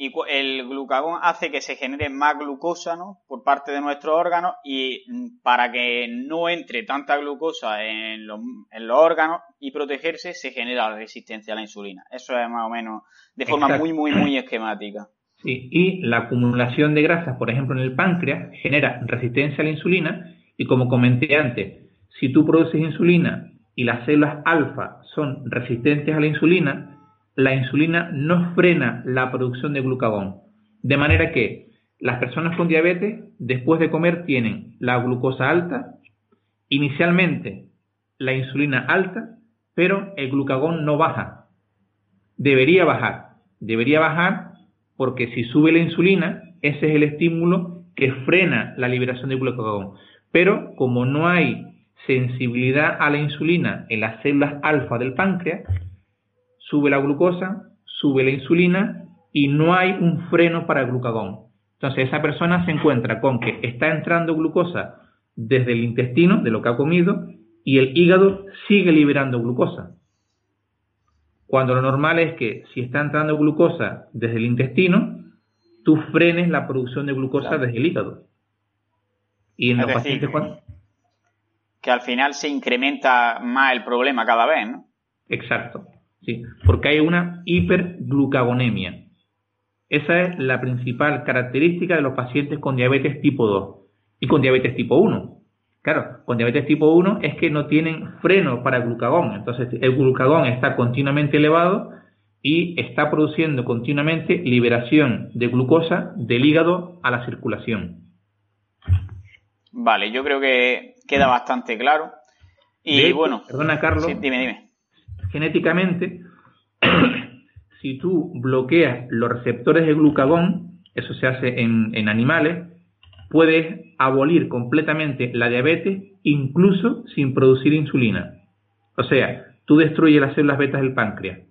C: el glucagón hace que se genere más glucosa ¿no? por parte de nuestros órganos y mm, para que no entre tanta glucosa en los, en los órganos y protegerse se genera la resistencia a la insulina. Eso es más o menos de forma muy, muy, muy esquemática.
B: Sí, y la acumulación de grasas, por ejemplo, en el páncreas, genera resistencia a la insulina y como comenté antes, si tú produces insulina y las células alfa son resistentes a la insulina, la insulina no frena la producción de glucagón. De manera que las personas con diabetes, después de comer, tienen la glucosa alta, inicialmente la insulina alta, pero el glucagón no baja. Debería bajar. Debería bajar porque si sube la insulina, ese es el estímulo que frena la liberación de glucagón. Pero como no hay sensibilidad a la insulina en las células alfa del páncreas, sube la glucosa, sube la insulina y no hay un freno para el glucagón. Entonces esa persona se encuentra con que está entrando glucosa desde el intestino, de lo que ha comido, y el hígado sigue liberando glucosa. Cuando lo normal es que si está entrando glucosa desde el intestino, tú frenes la producción de glucosa desde el hígado.
C: Y en los pacientes que al final se incrementa más el problema cada vez, ¿no?
B: Exacto. ¿Sí? porque hay una hiperglucagonemia. Esa es la principal característica de los pacientes con diabetes tipo 2 y con diabetes tipo 1. Claro, con diabetes tipo 1 es que no tienen freno para el glucagón, entonces el glucagón está continuamente elevado y está produciendo continuamente liberación de glucosa del hígado a la circulación.
C: Vale, yo creo que queda bastante claro. Y bueno,
B: perdona Carlos,
C: dime, dime.
B: Genéticamente, si tú bloqueas los receptores de glucagón, eso se hace en, animales, puedes abolir completamente la diabetes incluso sin producir insulina. O sea, tú destruyes las células betas del páncreas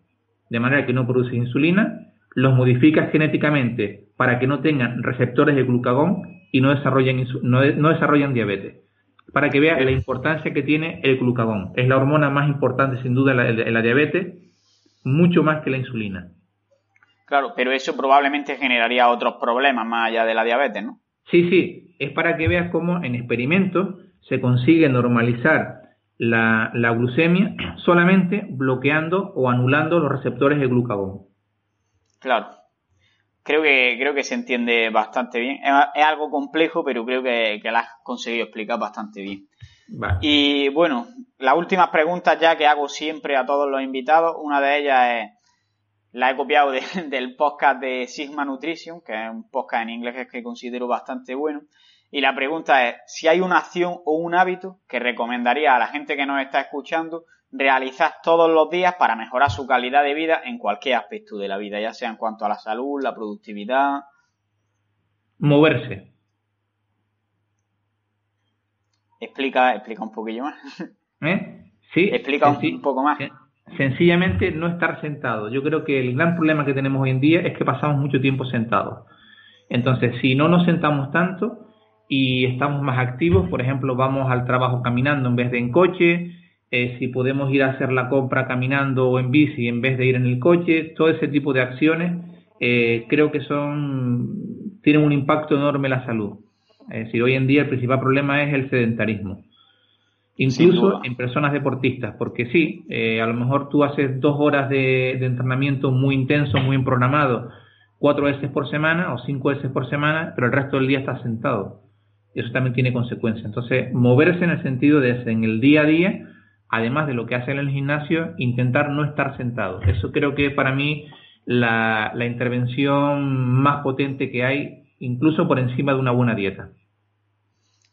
B: de manera que no produce insulina, los modificas genéticamente para que no tengan receptores de glucagón y no desarrollen, no, diabetes. Para que veas la importancia que tiene el glucagón. Es la hormona más importante sin duda en la, diabetes, mucho más que la insulina.
C: Claro, pero eso probablemente generaría otros problemas más allá de la diabetes, ¿no?
B: Sí, sí, es para que veas cómo en experimentos se consigue normalizar la, glucemia solamente bloqueando o anulando los receptores de glucagón.
C: Claro. Creo que, creo que se entiende bastante bien. Es, algo complejo, pero creo que, que la has conseguido explicar bastante bien. Y bueno, las últimas preguntas ya que hago siempre a todos los invitados, una de ellas es, la he copiado del podcast de Sigma Nutrition, que es un podcast en inglés que considero bastante bueno, y la pregunta es, si hay una acción o un hábito que recomendaría a la gente que nos está escuchando realizar todos los días para mejorar su calidad de vida en cualquier aspecto de la vida, ya sea en cuanto a la salud, la productividad.
B: Moverse.
C: Explica, explica un poquillo más.
B: ¿Eh? Sí.
C: Explica un poco más.
B: Sencillamente no estar sentado. Yo creo que el gran problema que tenemos hoy en día es que pasamos mucho tiempo sentados. Entonces, si no nos sentamos tanto, y estamos más activos, por ejemplo, vamos al trabajo caminando en vez de en coche, eh, si podemos ir a hacer la compra caminando o en bici en vez de ir en el coche, todo ese tipo de acciones eh, creo que son tienen un impacto enorme en la salud. Es decir, hoy en día el principal problema es el sedentarismo. Incluso en personas deportistas, porque sí, eh, a lo mejor tú haces dos horas de, de entrenamiento muy intenso, muy programado, cuatro veces por semana o cinco veces por semana, pero el resto del día estás sentado eso también tiene consecuencias. Entonces, moverse en el sentido de en el día a día, además de lo que hace en el gimnasio, intentar no estar sentado. Eso creo que para mí la, la intervención más potente que hay, incluso por encima de una buena dieta.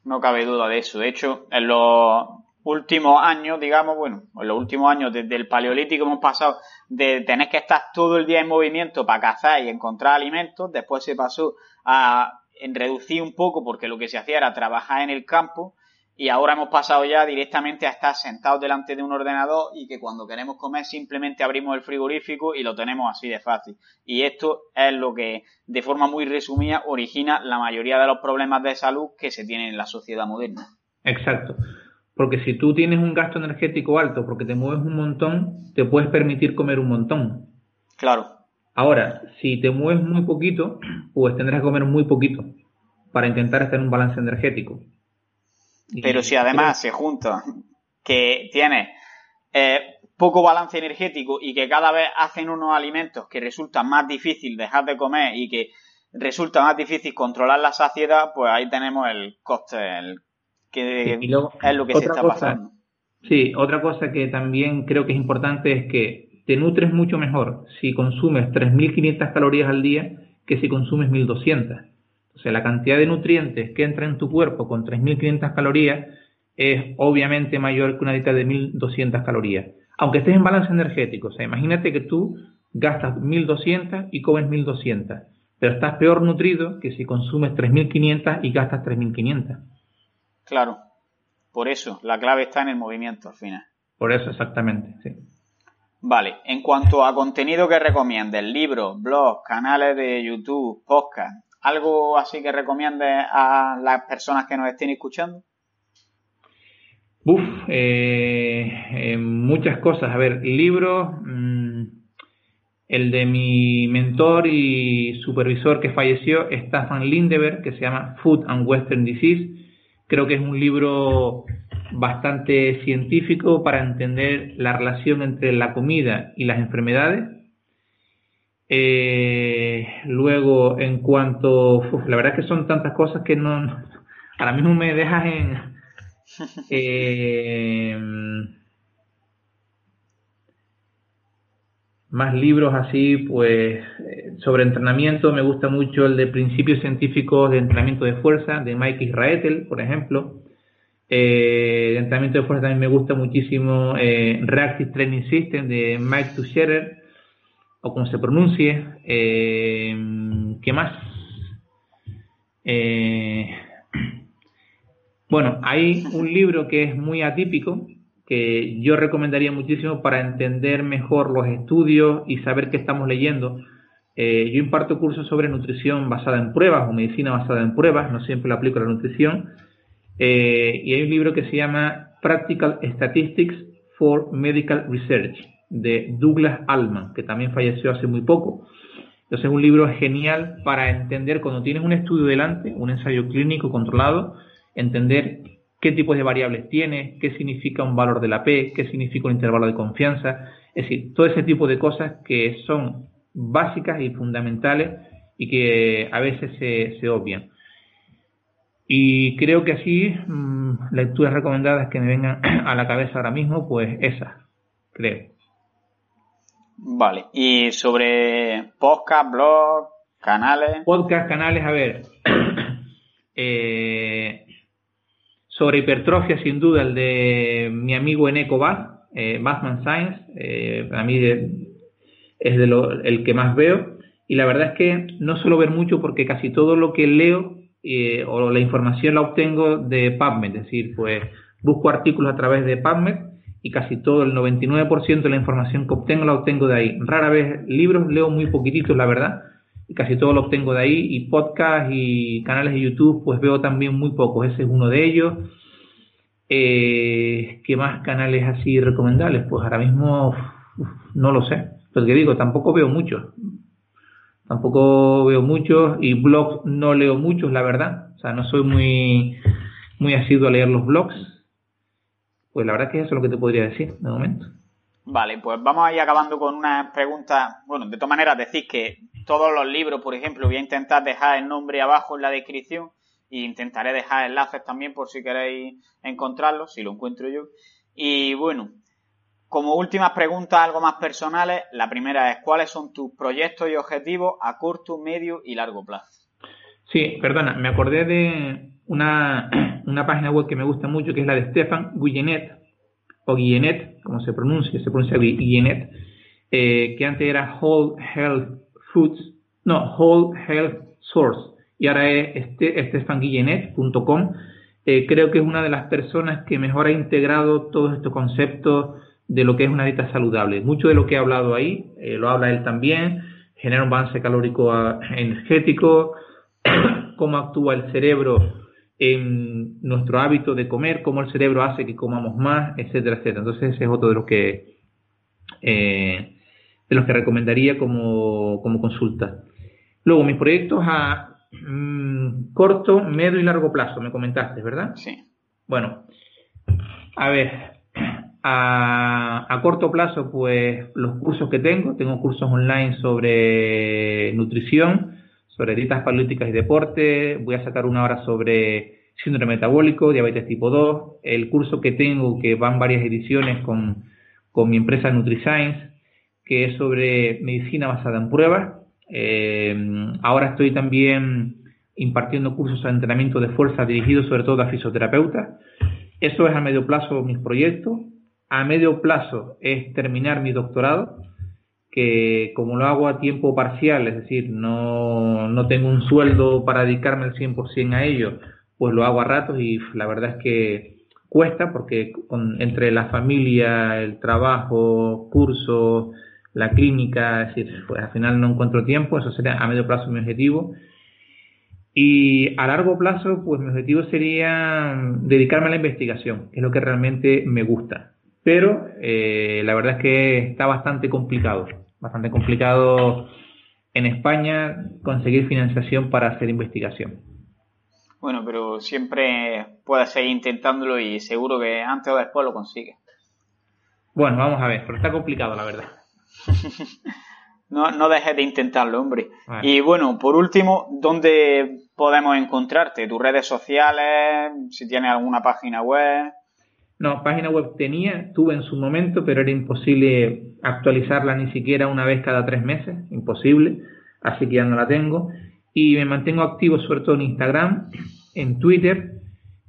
C: No cabe duda de eso. De hecho, en los últimos años, digamos, bueno, en los últimos años desde el paleolítico hemos pasado de tener que estar todo el día en movimiento para cazar y encontrar alimentos, después se pasó a en reducir un poco porque lo que se hacía era trabajar en el campo y ahora hemos pasado ya directamente a estar sentados delante de un ordenador y que cuando queremos comer simplemente abrimos el frigorífico y lo tenemos así de fácil. Y esto es lo que, de forma muy resumida, origina la mayoría de los problemas de salud que se tienen en la sociedad moderna.
B: Exacto. Porque si tú tienes un gasto energético alto porque te mueves un montón, te puedes permitir comer un montón.
C: Claro.
B: Ahora, si te mueves muy poquito, pues tendrás que comer muy poquito para intentar estar en un balance energético.
C: Pero si además se junta que tienes eh, poco balance energético y que cada vez hacen unos alimentos que resulta más difícil dejar de comer y que resulta más difícil controlar la saciedad, pues ahí tenemos el coste, el, que es lo que se está pasando.
B: Sí, otra cosa que también creo que es importante es que te nutres mucho mejor si consumes 3.500 calorías al día que si consumes 1.200. O sea, la cantidad de nutrientes que entra en tu cuerpo con 3.500 calorías es obviamente mayor que una dieta de 1.200 calorías. Aunque estés en balance energético. O sea, imagínate que tú gastas 1.200 y comes 1.200. Pero estás peor nutrido que si consumes 3.500 y gastas 3.500.
C: Claro. Por eso, la clave está en el movimiento al final.
B: Por eso, exactamente, sí.
C: Vale, en cuanto a contenido que recomiendes, libros, blogs, canales de YouTube, podcast, ¿algo así que recomiendes a las personas que nos estén escuchando?
B: Uf, eh, eh, muchas cosas. A ver, libros, mm, el de mi mentor y supervisor que falleció, Stefan Lindeberg, que se llama Food and Western Disease. Creo que es un libro bastante científico para entender la relación entre la comida y las enfermedades. Eh, luego, en cuanto, la verdad que son tantas cosas que no, ahora mismo me dejas en... Eh, más libros así, pues eh, sobre entrenamiento, me gusta mucho el de Principios Científicos de Entrenamiento de Fuerza, de Mike Israetel, por ejemplo. Eh, de entrenamiento de fuerza también me gusta muchísimo eh, Reactive Training System de Mike Tucherer, o como se pronuncie. Eh, ¿Qué más? bueno, hay un libro que es muy atípico, que yo recomendaría muchísimo para entender mejor los estudios y saber qué estamos leyendo. Eh, yo imparto cursos sobre nutrición basada en pruebas o medicina basada en pruebas, no siempre lo aplico a la nutrición. Eh, y hay un libro que se llama Practical Statistics for Medical Research de Douglas Allman, que también falleció hace muy poco. Entonces es un libro genial para entender cuando tienes un estudio delante, un ensayo clínico controlado, entender qué tipos de variables tiene, qué significa un valor de la P, qué significa un intervalo de confianza, es decir, todo ese tipo de cosas que son básicas y fundamentales y que a veces se, obvian. Y creo que así, mm, lecturas recomendadas que me vengan a la cabeza ahora mismo, pues esas, creo.
C: Vale, y sobre podcast, blog, canales.
B: Podcast, canales, a ver. eh, sobre hipertrofia, sin duda, el de mi amigo Eneco Bath, eh, Bathman Science, eh, para mí es de lo, el que más veo. Y la verdad es que no suelo ver mucho porque casi todo lo que leo eh, o la información la obtengo de PubMed, es decir, pues busco artículos a través de PubMed y casi todo, el 99% de la información que obtengo la obtengo de ahí. Rara vez libros, leo muy poquititos, la verdad, y casi todo lo obtengo de ahí, y podcast y canales de YouTube, pues veo también muy pocos, ese es uno de ellos. Eh, ¿Qué más canales así recomendables? Pues ahora mismo no lo sé, pero que digo, tampoco veo muchos, tampoco veo muchos, y blogs no leo muchos, la verdad, o sea, no soy muy, muy asiduo a leer los blogs, pues la verdad que eso es lo que te podría decir de momento.
C: Vale, pues vamos a ir acabando con una pregunta. Bueno, de todas maneras, decís que todos los libros, por ejemplo, voy a intentar dejar el nombre abajo en la descripción e intentaré dejar enlaces también por si queréis encontrarlos, si lo encuentro yo. Y bueno, como últimas preguntas algo más personales, la primera es ¿cuáles son tus proyectos y objetivos a corto, medio y largo plazo?
B: Sí, perdona, me acordé de una, una página web que me gusta mucho, que es la de Stefan Guillenet, o Guillenet, como se pronuncia, se pronuncia Guillenet, eh, que antes era Whole Health Foods, no, Whole Health Source, y ahora es este, stefanguillenet.com. Eh, creo que es una de las personas que mejor ha integrado todos estos conceptos de lo que es una dieta saludable. Mucho de lo que he hablado ahí, eh, lo habla él también, genera un balance calórico ah, energético, cómo actúa el cerebro en nuestro hábito de comer, cómo el cerebro hace que comamos más, etcétera, etcétera. Entonces ese es otro de los que eh, de los que recomendaría como, consulta. Luego, mis proyectos a mm, corto, medio y largo plazo, me comentaste, ¿verdad?
C: Sí.
B: Bueno, a ver, a, a, corto plazo, pues los cursos que tengo, tengo cursos online sobre nutrición, sobre dietas políticas y deporte, voy a sacar una hora sobre síndrome metabólico, diabetes tipo 2, el curso que tengo, que van varias ediciones con, mi empresa NutriScience, que es sobre medicina basada en pruebas. Eh, ahora estoy también impartiendo cursos de entrenamiento de fuerza dirigidos sobre todo a fisioterapeutas. Eso es a medio plazo mis proyectos. A medio plazo es terminar mi doctorado que como lo hago a tiempo parcial, es decir, no, no tengo un sueldo para dedicarme al 100% a ello, pues lo hago a ratos y la verdad es que cuesta porque entre la familia, el trabajo, curso, la clínica, es decir, pues al final no encuentro tiempo, eso sería a medio plazo mi objetivo. Y a largo plazo, pues mi objetivo sería dedicarme a la investigación, que es lo que realmente me gusta. Pero eh, la verdad es que está bastante complicado bastante complicado en España conseguir financiación para hacer investigación.
C: Bueno, pero siempre puedes seguir intentándolo y seguro que antes o después lo consigues.
B: Bueno, vamos a ver, pero está complicado, la verdad.
C: no, no dejes de intentarlo, hombre. Y bueno, por último, ¿dónde podemos encontrarte? ¿Tus redes sociales? Si tienes alguna página web.
B: No, página web tenía, tuve en su momento, pero era imposible actualizarla ni siquiera una vez cada tres meses, imposible, así que ya no la tengo. Y me mantengo activo sobre todo en Instagram, en Twitter.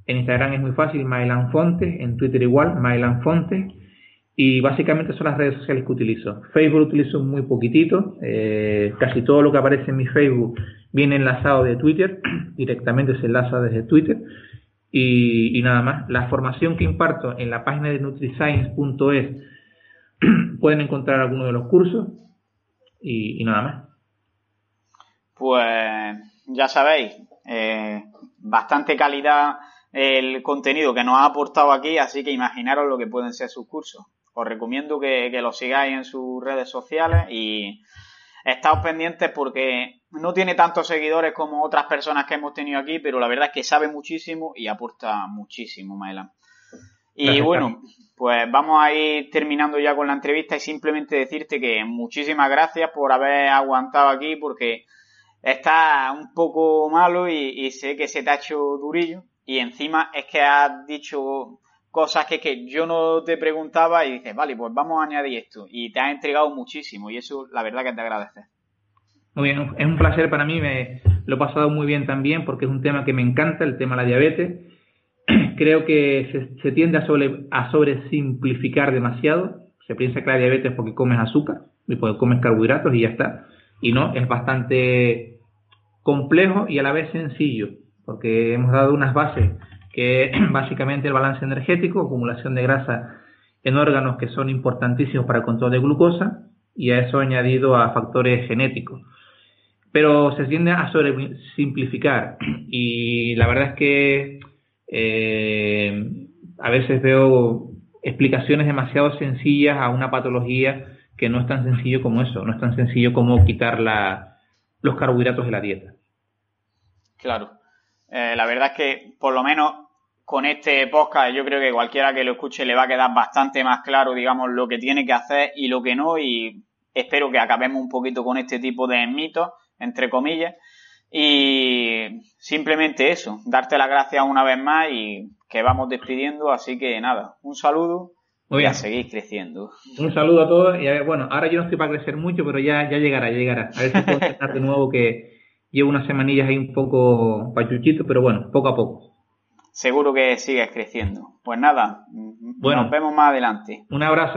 B: En Instagram es muy fácil, Mailan Fontes, en Twitter igual, Mailan Fontes. Y básicamente son las redes sociales que utilizo. Facebook utilizo muy poquitito, eh, casi todo lo que aparece en mi Facebook viene enlazado de Twitter, directamente se enlaza desde Twitter. Y, nada más, la formación que imparto en la página de nutriscience.es pueden encontrar algunos de los cursos y, nada más.
C: Pues ya sabéis, eh, bastante calidad el contenido que nos ha aportado aquí, así que imaginaros lo que pueden ser sus cursos. Os recomiendo que, que lo sigáis en sus redes sociales y Estaos pendientes porque no tiene tantos seguidores como otras personas que hemos tenido aquí, pero la verdad es que sabe muchísimo y aporta muchísimo, Maelan. Y bueno, pues vamos a ir terminando ya con la entrevista y simplemente decirte que muchísimas gracias por haber aguantado aquí porque está un poco malo y, y sé que se te ha hecho durillo y encima es que has dicho cosas que, que yo no te preguntaba y dices, vale, pues vamos a añadir esto. Y te has entregado muchísimo y eso la verdad que te agradece.
B: Muy bien, es un placer para mí, me lo he pasado muy bien también porque es un tema que me encanta, el tema de la diabetes. Creo que se, tiende a, sobre, a sobresimplificar demasiado. Se piensa que la diabetes es porque comes azúcar y porque comes carbohidratos y ya está. Y no, es bastante complejo y a la vez sencillo, porque hemos dado unas bases que básicamente el balance energético, acumulación de grasa en órganos que son importantísimos para el control de glucosa y a eso añadido a factores genéticos. Pero se tiende a simplificar y la verdad es que eh, a veces veo explicaciones demasiado sencillas a una patología que no es tan sencillo como eso, no es tan sencillo como quitar la, los carbohidratos de la dieta.
C: Claro. Eh, la verdad es que por lo menos con este podcast yo creo que cualquiera que lo escuche le va a quedar bastante más claro, digamos, lo que tiene que hacer y lo que no y espero que acabemos un poquito con este tipo de mitos, entre comillas. Y simplemente eso, darte las gracias una vez más y que vamos despidiendo, así que nada, un saludo y a seguir creciendo.
B: Un saludo a todos y a ver, bueno, ahora yo no estoy para crecer mucho, pero ya, ya llegará, ya llegará. A ver si puedo estar de nuevo que llevo unas semanillas ahí un poco pachuchito, pero bueno, poco a poco
C: seguro que sigues creciendo. Pues nada, bueno, nos vemos más adelante.
B: Un abrazo.